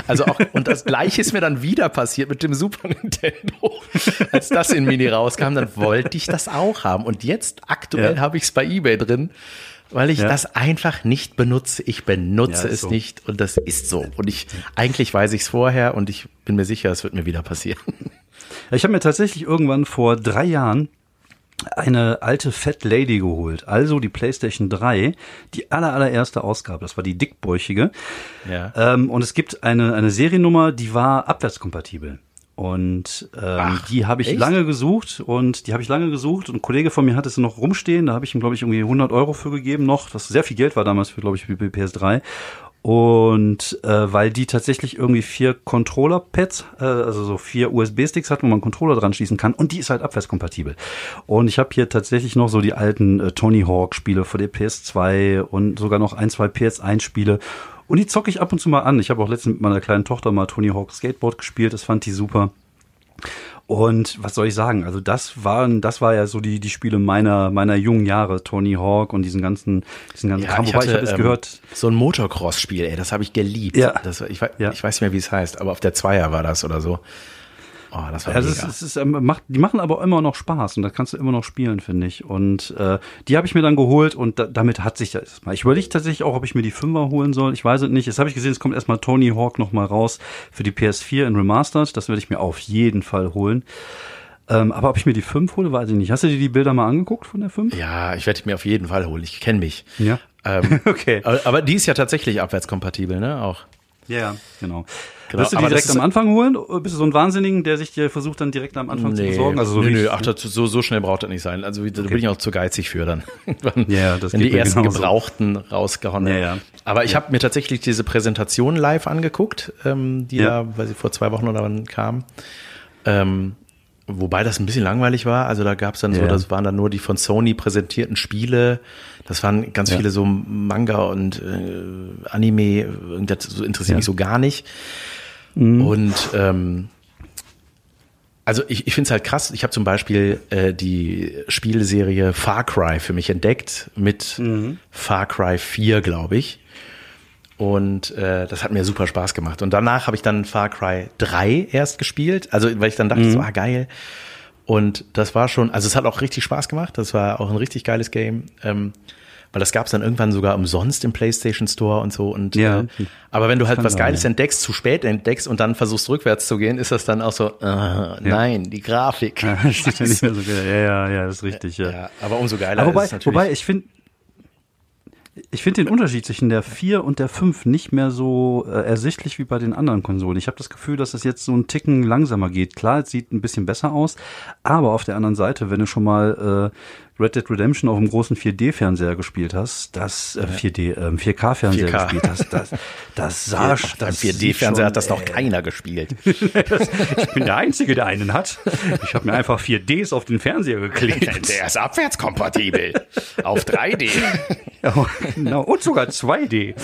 [SPEAKER 4] Also auch, und das gleiche ist mir dann wieder passiert mit dem Super Nintendo. Als das in Mini rauskam, dann wollte ich das auch haben. Und jetzt aktuell
[SPEAKER 3] Ja.
[SPEAKER 4] habe ich es bei Ebay drin, weil ich
[SPEAKER 3] Ja.
[SPEAKER 4] das einfach nicht benutze. Ich benutze
[SPEAKER 3] Ja,
[SPEAKER 4] es
[SPEAKER 3] so.
[SPEAKER 4] nicht und das ist so. Und ich, eigentlich weiß ich es vorher und ich bin mir sicher, es wird mir wieder passieren. [LAUGHS]
[SPEAKER 3] Ich habe mir tatsächlich irgendwann vor drei Jahren eine alte Fat Lady geholt. Also die PlayStation 3, die aller, allererste Ausgabe. Das war die dickbäuchige.
[SPEAKER 4] Ja.
[SPEAKER 3] Ähm, und es gibt eine, eine Seriennummer, die war abwärtskompatibel. Und ähm,
[SPEAKER 4] Ach,
[SPEAKER 3] die habe ich
[SPEAKER 4] echt?
[SPEAKER 3] lange gesucht und die habe ich lange gesucht und ein Kollege von mir hatte sie noch rumstehen, da habe ich ihm glaube ich irgendwie 100 Euro für gegeben noch, was sehr viel Geld war damals für glaube ich für die PS3 und äh, weil die tatsächlich irgendwie vier Controller-Pads, äh, also so vier USB-Sticks hat, wo man einen Controller dran schließen kann und die ist halt abwärtskompatibel. Und ich habe hier tatsächlich noch so die alten äh, Tony Hawk-Spiele für die PS2 und sogar noch ein, zwei PS1-Spiele. Und die zocke ich ab und zu mal an. Ich habe auch letztens mit meiner kleinen Tochter mal Tony Hawk Skateboard gespielt, das fand die super. Und was soll ich sagen? Also das waren, das war ja so die die Spiele meiner meiner jungen Jahre, Tony Hawk und diesen ganzen diesen ganzen Kram. Wobei ich habe jetzt
[SPEAKER 4] ähm,
[SPEAKER 3] gehört,
[SPEAKER 4] so ein Motocross-Spiel, ey, das habe ich geliebt.
[SPEAKER 3] Ja.
[SPEAKER 4] Das, ich,
[SPEAKER 3] Ja.
[SPEAKER 4] ich weiß nicht mehr, wie es heißt, aber auf der Zweier war das oder so. Oh, das war
[SPEAKER 3] Also es,
[SPEAKER 4] mega.
[SPEAKER 3] ist- es ist, ähm, macht, die machen aber immer noch Spaß und das kannst du immer noch spielen, finde ich. Und äh, die habe ich mir dann geholt und da, damit hat sich das mal. Ich überlege tatsächlich auch, ob ich mir die Fünfer holen soll. Ich weiß es nicht. Jetzt habe ich gesehen, es kommt erstmal Tony Hawk noch mal raus für die PS4 in Remastered. Das werde ich mir auf jeden Fall holen. Ähm, aber ob ich mir die 5 hole, weiß ich nicht. Hast du dir die Bilder mal angeguckt von der 5?
[SPEAKER 4] ja, ich werde mir auf jeden Fall holen. Ich kenne mich.
[SPEAKER 3] Ja.
[SPEAKER 4] Ähm, [LAUGHS]
[SPEAKER 3] Okay.
[SPEAKER 4] aber, aber die ist ja tatsächlich abwärtskompatibel, ne? Auch.
[SPEAKER 3] Ja, genau.
[SPEAKER 4] Genau,
[SPEAKER 3] Wirst du die
[SPEAKER 4] aber
[SPEAKER 3] direkt am Anfang holen? Bist du so ein Wahnsinnigen, der sich dir versucht, dann direkt am Anfang zu besorgen? Also so
[SPEAKER 4] nö, nö, ach, das, so, so schnell braucht das nicht sein. Also da bin ich auch zu geizig für dann. [LAUGHS]
[SPEAKER 3] Ja, das
[SPEAKER 4] wenn die ersten
[SPEAKER 3] genauso.
[SPEAKER 4] Gebrauchten rausgehauen
[SPEAKER 3] Ja, ja.
[SPEAKER 4] Aber ich habe mir tatsächlich diese Präsentation live angeguckt, ähm, die
[SPEAKER 3] Ja.
[SPEAKER 4] da, weil sie vor zwei Wochen oder wann kam. Ähm, wobei das ein bisschen langweilig war. Also da gab es dann so,
[SPEAKER 3] Ja.
[SPEAKER 4] das waren dann nur die von Sony präsentierten Spiele. Das waren ganz
[SPEAKER 3] Ja.
[SPEAKER 4] viele so Manga und äh, Anime. So interessiert
[SPEAKER 3] Ja. Mhm.
[SPEAKER 4] mich so gar nicht. Und ähm, also ich, ich finde es halt krass. Ich habe zum Beispiel äh, die Spielserie Far Cry für mich entdeckt mit Far Cry 4, glaube ich. Und äh, das hat mir super Spaß gemacht. Und danach habe ich dann Far Cry 3 erst gespielt. Also weil ich dann dachte, so, ah geil. Und das war schon, also es hat auch richtig Spaß gemacht. Das war auch ein richtig geiles Game. Ähm, weil das gab es dann irgendwann sogar umsonst im PlayStation Store und so. Und
[SPEAKER 3] Ja.
[SPEAKER 4] äh, aber wenn du halt was
[SPEAKER 3] sein,
[SPEAKER 4] Geiles
[SPEAKER 3] ja.
[SPEAKER 4] entdeckst, zu spät entdeckst und dann versuchst rückwärts zu gehen, ist das dann auch so, äh, nein, die Grafik.
[SPEAKER 3] Ja, [LAUGHS] das ist ja nicht mehr so geil. Ja, ja, ja, das ist richtig. Ja.
[SPEAKER 4] Ja, aber umso geiler
[SPEAKER 3] Aber wobei,
[SPEAKER 4] ist es natürlich.
[SPEAKER 3] wobei ich finde, ich finde den Unterschied zwischen der 4 und der 5 nicht mehr so äh, ersichtlich wie bei den anderen Konsolen. Ich habe das Gefühl, dass es jetzt so einen Ticken langsamer geht. Klar, es sieht ein bisschen besser aus, aber auf der anderen Seite, wenn du schon mal äh, Red Dead Redemption auf dem großen 4D-Fernseher gespielt hast, das äh, 4D, ähm, 4K-Fernseher
[SPEAKER 4] 4K.
[SPEAKER 3] gespielt hast, das, das [LAUGHS] sah,
[SPEAKER 4] Beim
[SPEAKER 3] das sieht
[SPEAKER 4] 4D-Fernseher
[SPEAKER 3] schon,
[SPEAKER 4] hat das noch
[SPEAKER 3] äh,
[SPEAKER 4] keiner gespielt. [LAUGHS]
[SPEAKER 3] Ich bin der Einzige, der einen hat. Ich habe mir einfach 4Ds auf den Fernseher geklebt. [LAUGHS]
[SPEAKER 4] Der ist abwärtskompatibel. Auf 3D.
[SPEAKER 3] Ja, genau. Und sogar 2D.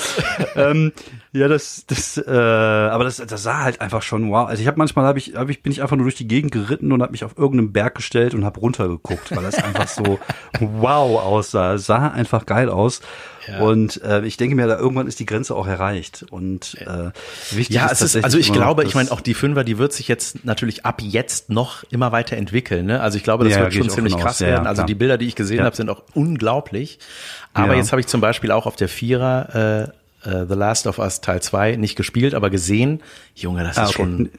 [SPEAKER 3] ähm, ja, das, das, äh, aber das, das sah halt einfach schon wow. Also ich habe manchmal hab ich, hab ich, bin ich einfach nur durch die Gegend geritten und habe mich auf irgendeinem Berg gestellt und habe runtergeguckt, weil das einfach so wow aussah. Es sah einfach geil aus. Und äh, ich denke mir, da irgendwann ist die Grenze auch erreicht. Und äh, wichtig
[SPEAKER 4] Ja,
[SPEAKER 3] ist
[SPEAKER 4] es ist, also ich glaube, ich meine, auch die Fünfer, die wird sich jetzt natürlich ab jetzt noch immer weiter entwickeln. Ne? Also ich glaube, das
[SPEAKER 3] Ja,
[SPEAKER 4] wird schon
[SPEAKER 3] ich
[SPEAKER 4] ziemlich krass.
[SPEAKER 3] Ja, ja,
[SPEAKER 4] werden. Also
[SPEAKER 3] klar.
[SPEAKER 4] die Bilder, die ich gesehen
[SPEAKER 3] Ja.
[SPEAKER 4] habe, sind auch unglaublich. Aber
[SPEAKER 3] Ja.
[SPEAKER 4] jetzt habe ich zum Beispiel auch auf der Vierer äh, äh, The Last of Us Teil 2 nicht gespielt, aber gesehen. Junge, das
[SPEAKER 3] Ah,
[SPEAKER 4] ist
[SPEAKER 3] okay.
[SPEAKER 4] schon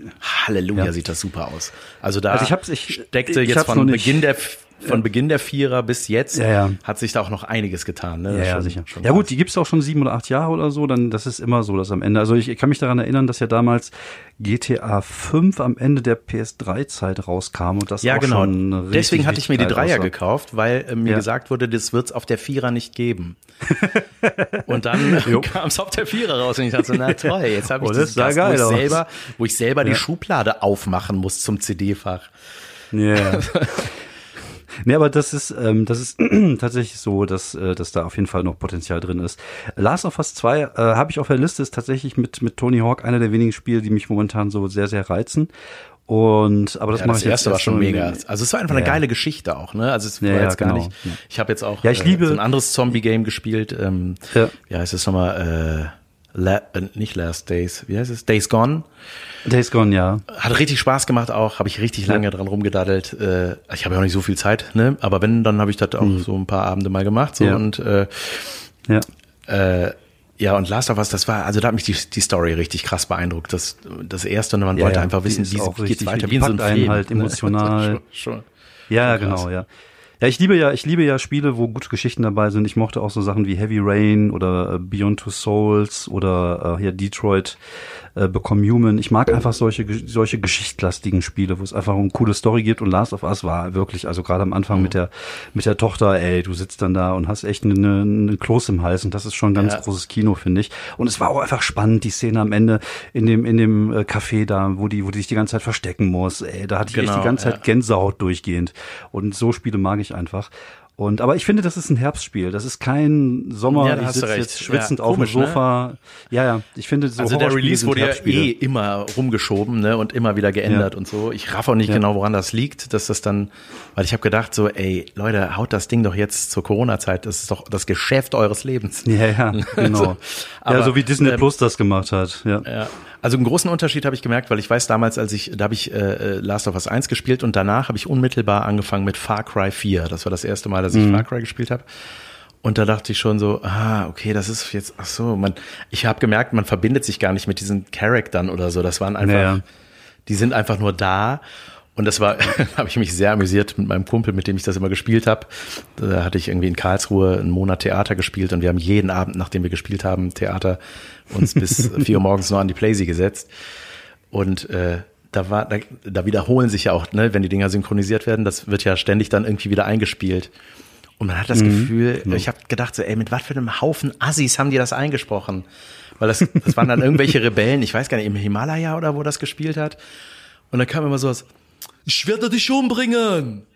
[SPEAKER 4] Halleluja,
[SPEAKER 3] Ja.
[SPEAKER 4] sieht das super aus. Also da
[SPEAKER 3] Also ich hab's- ich-
[SPEAKER 4] steckte
[SPEAKER 3] ich
[SPEAKER 4] jetzt
[SPEAKER 3] hab's
[SPEAKER 4] von. Beginn der von Beginn der Vierer bis jetzt
[SPEAKER 3] Ja, ja.
[SPEAKER 4] hat sich da auch noch einiges getan. Ne?
[SPEAKER 3] Ja, ja, sicher.
[SPEAKER 4] schon
[SPEAKER 3] ja gut, die gibt's auch schon sieben oder acht Jahre oder so, dann das ist immer so, dass am Ende, also ich, ich kann mich daran erinnern, dass ja damals GTA 5 am Ende der PS3-Zeit rauskam und das
[SPEAKER 4] Ja,
[SPEAKER 3] auch
[SPEAKER 4] genau.
[SPEAKER 3] schon richtig,
[SPEAKER 4] Deswegen hatte ich mir die Dreier
[SPEAKER 3] aussah.
[SPEAKER 4] gekauft, weil äh, mir
[SPEAKER 3] Ja.
[SPEAKER 4] gesagt wurde, das wird's auf der Vierer nicht geben. [LAUGHS] und dann [LAUGHS] kam es auf der Vierer raus und ich dachte so, na toll, jetzt habe ich
[SPEAKER 3] Oh, das
[SPEAKER 4] Gast, wo
[SPEAKER 3] geil
[SPEAKER 4] ich
[SPEAKER 3] aus.
[SPEAKER 4] selber, wo ich selber die. Schublade aufmachen muss zum CD-Fach.
[SPEAKER 3] Ja. [LAUGHS] Nee, aber das ist, ähm, das ist [CLEARS THROAT] tatsächlich so, dass, äh, dass da auf jeden Fall noch Potenzial drin ist. Last of Us 2 äh, habe ich auf der Liste, ist tatsächlich mit, mit Tony Hawk einer der wenigen Spiele, die mich momentan so sehr, sehr reizen. Und aber das
[SPEAKER 4] Ja, das
[SPEAKER 3] ich
[SPEAKER 4] erste war schon mega. Also es war einfach eine
[SPEAKER 3] Ja.
[SPEAKER 4] geile Geschichte auch, ne? Also es war
[SPEAKER 3] Ja,
[SPEAKER 4] jetzt gar
[SPEAKER 3] genau.
[SPEAKER 4] nicht. Ich habe jetzt auch
[SPEAKER 3] Ja, ich liebe-
[SPEAKER 4] so ein anderes Zombie-Game gespielt. Ähm,
[SPEAKER 3] Ja.
[SPEAKER 4] Wie heißt es nochmal? Äh, La äh, nicht Last Days. Wie heißt es? Days Gone.
[SPEAKER 3] Days Gone, ja.
[SPEAKER 4] Hat richtig Spaß gemacht auch, habe ich richtig lange dran rumgedaddelt. Äh, ich habe ja auch nicht so viel Zeit, ne? Aber wenn, dann habe ich das auch so ein paar Abende mal gemacht. So.
[SPEAKER 3] Ja.
[SPEAKER 4] und äh,
[SPEAKER 3] Ja.
[SPEAKER 4] äh, ja, und Last of Us, das war, also da hat mich die, die Story richtig krass beeindruckt. Das, das erste, und man
[SPEAKER 3] Ja,
[SPEAKER 4] wollte
[SPEAKER 3] ja,
[SPEAKER 4] einfach wissen, wie geht's
[SPEAKER 3] richtig-
[SPEAKER 4] weiter, wie so
[SPEAKER 3] einen
[SPEAKER 4] Film.
[SPEAKER 3] halt
[SPEAKER 4] ne? [LAUGHS]
[SPEAKER 3] emotional.
[SPEAKER 4] schon, schon.
[SPEAKER 3] Ja, ja,
[SPEAKER 4] Schon
[SPEAKER 3] genau, ja. Ja, ich liebe ja, ich liebe ja Spiele, wo gute Geschichten dabei sind. Ich mochte auch so Sachen wie Heavy Rain oder äh, Beyond Two Souls oder äh, hier Detroit äh, Become Human. Ich mag einfach solche solche geschichtlastigen Spiele, wo es einfach eine coole Story gibt. Und Last of Us war wirklich, also gerade am Anfang mit der mit der Tochter, ey, du sitzt dann da und hast echt eine, eine Kloß im Hals und das ist schon ein ganz
[SPEAKER 4] Ja.
[SPEAKER 3] großes Kino, finde ich. Und es war auch einfach spannend, die Szene am Ende in dem in dem äh, Café da, wo die wo die sich die ganze Zeit verstecken muss. Ey, da hatte ich echt
[SPEAKER 4] Genau,
[SPEAKER 3] die ganze Zeit
[SPEAKER 4] ja.
[SPEAKER 3] Gänsehaut durchgehend. Und so Spiele mag ich einfach. Und aber ich finde, das ist ein Herbstspiel. Das ist kein Sommer.
[SPEAKER 4] Ja,
[SPEAKER 3] ich sitze jetzt schwitzend
[SPEAKER 4] Ja,
[SPEAKER 3] auf
[SPEAKER 4] komisch,
[SPEAKER 3] dem
[SPEAKER 4] ne?
[SPEAKER 3] Sofa. Ja, ja. Ich finde so
[SPEAKER 4] Also der Release wurde ja eh immer rumgeschoben ne, und immer wieder geändert
[SPEAKER 3] Ja.
[SPEAKER 4] und so. Ich raff auch nicht
[SPEAKER 3] Ja.
[SPEAKER 4] genau, woran das liegt, dass das dann, weil ich habe gedacht so, ey Leute, haut das Ding doch jetzt zur Corona-Zeit. Das ist doch das Geschäft eures Lebens.
[SPEAKER 3] Ja, ja, [LAUGHS] genau.
[SPEAKER 4] So,
[SPEAKER 3] ja,
[SPEAKER 4] aber,
[SPEAKER 3] so wie Disney
[SPEAKER 4] ähm,
[SPEAKER 3] Plus das gemacht hat. Ja.
[SPEAKER 4] Ja. Also einen großen Unterschied habe ich gemerkt, weil ich weiß damals, als ich, da habe ich äh, Last of Us 1 gespielt und danach habe ich unmittelbar angefangen mit Far Cry 4. Das war das erste Mal, dass ich
[SPEAKER 3] Mhm.
[SPEAKER 4] Far Cry gespielt habe. Und da dachte ich schon so, ah, okay, das ist jetzt, ach so, man, ich habe gemerkt, man verbindet sich gar nicht mit diesen Charaktern oder so. Das waren einfach,
[SPEAKER 3] Ja, ja.
[SPEAKER 4] die sind einfach nur da. Und das war, [LAUGHS] habe ich mich sehr amüsiert mit meinem Kumpel, mit dem ich das immer gespielt habe. Da hatte ich irgendwie in Karlsruhe einen Monat Theater gespielt und wir haben jeden Abend, nachdem wir gespielt haben, Theater uns bis [LAUGHS] vier Uhr morgens noch an die Playsee gesetzt. Und äh, da war, da, da wiederholen sich ja auch, ne, wenn die Dinger synchronisiert werden, das wird ja ständig dann irgendwie wieder eingespielt. Und man hat das Gefühl, ich habe gedacht, so, ey, mit was für einem Haufen Assis haben die das eingesprochen? Weil das, das waren dann irgendwelche [LAUGHS] Rebellen, ich weiß gar nicht, im Himalaya oder wo das gespielt hat. Und dann kam immer so was, ich werde dich umbringen.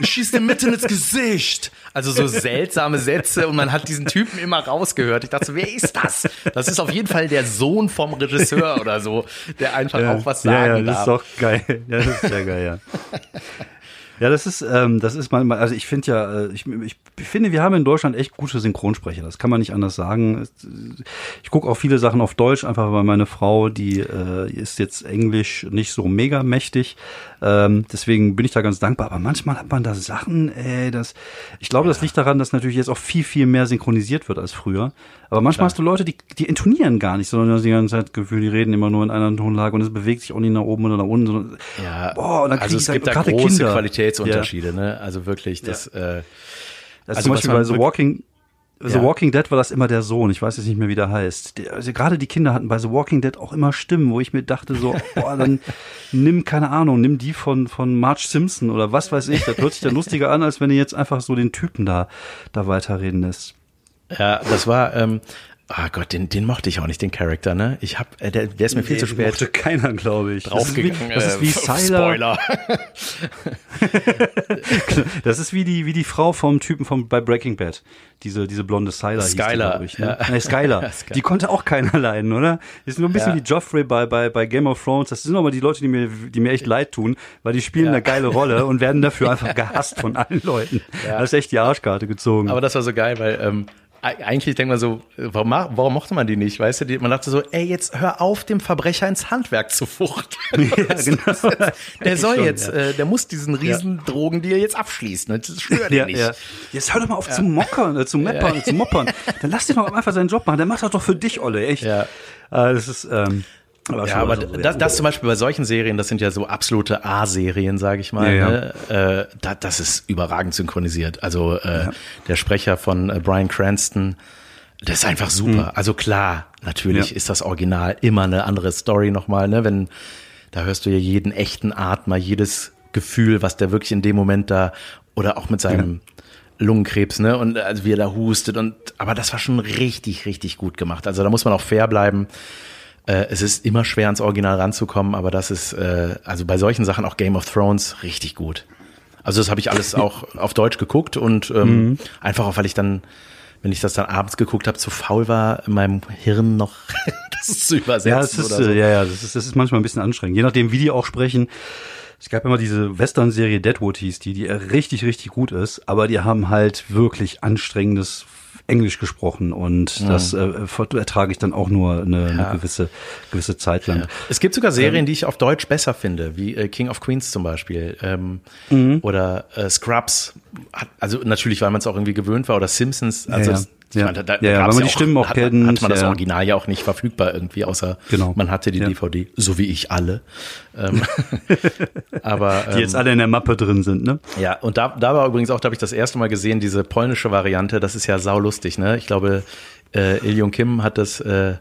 [SPEAKER 4] Ich schieß dir mitten ins Gesicht. Also so seltsame Sätze und man hat diesen Typen immer rausgehört. Ich dachte wer ist das? Das ist auf jeden Fall der Sohn vom Regisseur oder so, der einfach auch was sagen
[SPEAKER 3] ja, ja, das
[SPEAKER 4] darf.
[SPEAKER 3] ist doch geil. Ja, das ist sehr geil, ja. Ja, das ist, ähm, das ist manchmal, also ich finde ja, äh, ich, ich finde, wir haben in Deutschland echt gute Synchronsprecher. Das kann man nicht anders sagen. Ich gucke auch viele Sachen auf Deutsch, einfach weil meine Frau, die äh, ist jetzt Englisch nicht so mega mächtig. Ähm, deswegen bin ich da ganz dankbar. Aber manchmal hat man da Sachen, ey, das, ich glaube, das liegt daran, dass natürlich jetzt auch viel, viel mehr synchronisiert wird als früher. Aber manchmal hast du Leute, die, die intonieren gar nicht, sondern die ganze Zeit Gefühl, die reden immer nur in einer Tonlage und es bewegt sich auch nicht nach oben oder nach unten. Sondern,
[SPEAKER 4] Ja,
[SPEAKER 3] boah, und dann
[SPEAKER 4] also es gibt da große
[SPEAKER 3] Kinder.
[SPEAKER 4] Qualitätsunterschiede, ne? Also wirklich, das, äh,
[SPEAKER 3] Also,
[SPEAKER 4] Also
[SPEAKER 3] zum Beispiel bei The Walking, The
[SPEAKER 4] Ja.
[SPEAKER 3] Walking Dead war das immer der Sohn. Ich weiß jetzt nicht mehr, wie der heißt. Die, also gerade die Kinder hatten bei The Walking Dead auch immer Stimmen, wo ich mir dachte so, [LAUGHS] boah, dann nimm keine Ahnung, nimm die von von Marge Simpson oder was weiß ich. Das hört sich dann lustiger an, als wenn du jetzt einfach so den Typen da da weiterreden lässt.
[SPEAKER 4] Ja, das war, ähm, ah Gott, den, den mochte ich auch nicht, den Charakter, ne? Ich hab, äh, der, der ist mir viel zu spät
[SPEAKER 3] Mochte keiner, glaube ich.
[SPEAKER 4] draufgegangen.
[SPEAKER 3] Das ist wie, das ist wie.
[SPEAKER 4] Spoiler. [LAUGHS]
[SPEAKER 3] Das ist wie die, wie die Frau vom Typen vom, bei Breaking Bad. Diese, diese blonde Sylar hieß die, ich, ne?
[SPEAKER 4] ja.
[SPEAKER 3] Nee, Skylar. [LAUGHS]
[SPEAKER 4] Sky-
[SPEAKER 3] Die konnte auch keiner leiden, oder? Die ist nur ein bisschen
[SPEAKER 4] Ja.
[SPEAKER 3] wie Joffrey bei, bei, bei Game of Thrones. Das sind aber die Leute, die mir, die mir echt leid tun, weil die spielen
[SPEAKER 4] Ja.
[SPEAKER 3] eine geile Rolle und werden dafür [LAUGHS] einfach gehasst von allen Leuten.
[SPEAKER 4] Ja.
[SPEAKER 3] Das ist echt die Arschkarte gezogen.
[SPEAKER 4] Aber das war so geil, weil ähm, eigentlich denkt man so, warum, warum mochte man die nicht, weißt du? Man dachte so, ey, jetzt hör auf, dem Verbrecher ins Handwerk zu fuchteln. [LAUGHS]
[SPEAKER 3] ja, [LAUGHS] genau.
[SPEAKER 4] Der soll
[SPEAKER 3] Schon,
[SPEAKER 4] jetzt,
[SPEAKER 3] ja.
[SPEAKER 4] äh, der muss diesen riesen Drogendeal jetzt abschließen. Das stört
[SPEAKER 3] Ja,
[SPEAKER 4] nicht.
[SPEAKER 3] ja. Jetzt hör doch mal auf zu mockern, äh, zu meppern, zu moppern. Dann lass den doch einfach seinen Job machen. Der macht das doch für dich, Olle, echt.
[SPEAKER 4] Ja.
[SPEAKER 3] Äh, das ist, ähm, Aber
[SPEAKER 4] Ja, aber das, das zum Beispiel bei solchen Serien, das sind ja so absolute A-Serien, sage ich mal.
[SPEAKER 3] Ja, ja.
[SPEAKER 4] Ne? Äh, da, das ist überragend synchronisiert. Also äh, der Sprecher von äh, Brian Cranston, das ist einfach super. Also klar, natürlich.
[SPEAKER 3] Ja.
[SPEAKER 4] ist das Original immer eine andere Story nochmal. Ne? Wenn da hörst du ja jeden echten Atmer, jedes Gefühl, was der wirklich in dem Moment da oder auch mit seinem Lungenkrebs, ne? Und also wie er da hustet und aber das war schon richtig, richtig gut gemacht. Also da muss man auch fair bleiben. Äh, es ist immer schwer ans Original ranzukommen, aber das ist äh, also bei solchen Sachen auch Game of Thrones richtig gut. Also das habe ich alles auch auf Deutsch geguckt und ähm, einfach auch, weil ich dann, wenn ich das dann abends geguckt habe, zu faul war, in meinem Hirn noch [LAUGHS] das zu übersetzen
[SPEAKER 3] Ja, das ist,
[SPEAKER 4] oder so.
[SPEAKER 3] äh, ja, ja, das ist, das ist manchmal ein bisschen anstrengend. Je nachdem, wie die auch sprechen. Es gab immer diese Western-Serie Deadwood hieß die, die richtig, richtig gut ist, aber die haben halt wirklich anstrengendes Englisch gesprochen und das äh, ertrage ich dann auch nur eine, eine gewisse, gewisse Zeit lang.
[SPEAKER 4] Es gibt sogar Serien, die ich auf Deutsch besser finde, wie äh, King of Queens zum Beispiel ähm,
[SPEAKER 3] Mhm.
[SPEAKER 4] oder äh, Scrubs. Hat, also natürlich, weil man es auch irgendwie gewöhnt war oder Simpsons. Also
[SPEAKER 3] Ja,
[SPEAKER 4] das-
[SPEAKER 3] ja.
[SPEAKER 4] meine, da, da
[SPEAKER 3] Ja, weil man die Stimmen auch
[SPEAKER 4] hat,
[SPEAKER 3] kennt,
[SPEAKER 4] Hat man das. Original ja auch nicht verfügbar irgendwie, außer
[SPEAKER 3] Genau.
[SPEAKER 4] man hatte die. DVD, so wie ich alle. Ähm, [LAUGHS] aber ähm,
[SPEAKER 3] Die jetzt alle in der Mappe drin sind, ne?
[SPEAKER 4] ja, und da, da war übrigens auch, da habe ich das erste Mal gesehen, diese polnische Variante, das ist ja saulustig, ne? Ich glaube, äh, Ilion Kim hat das, äh,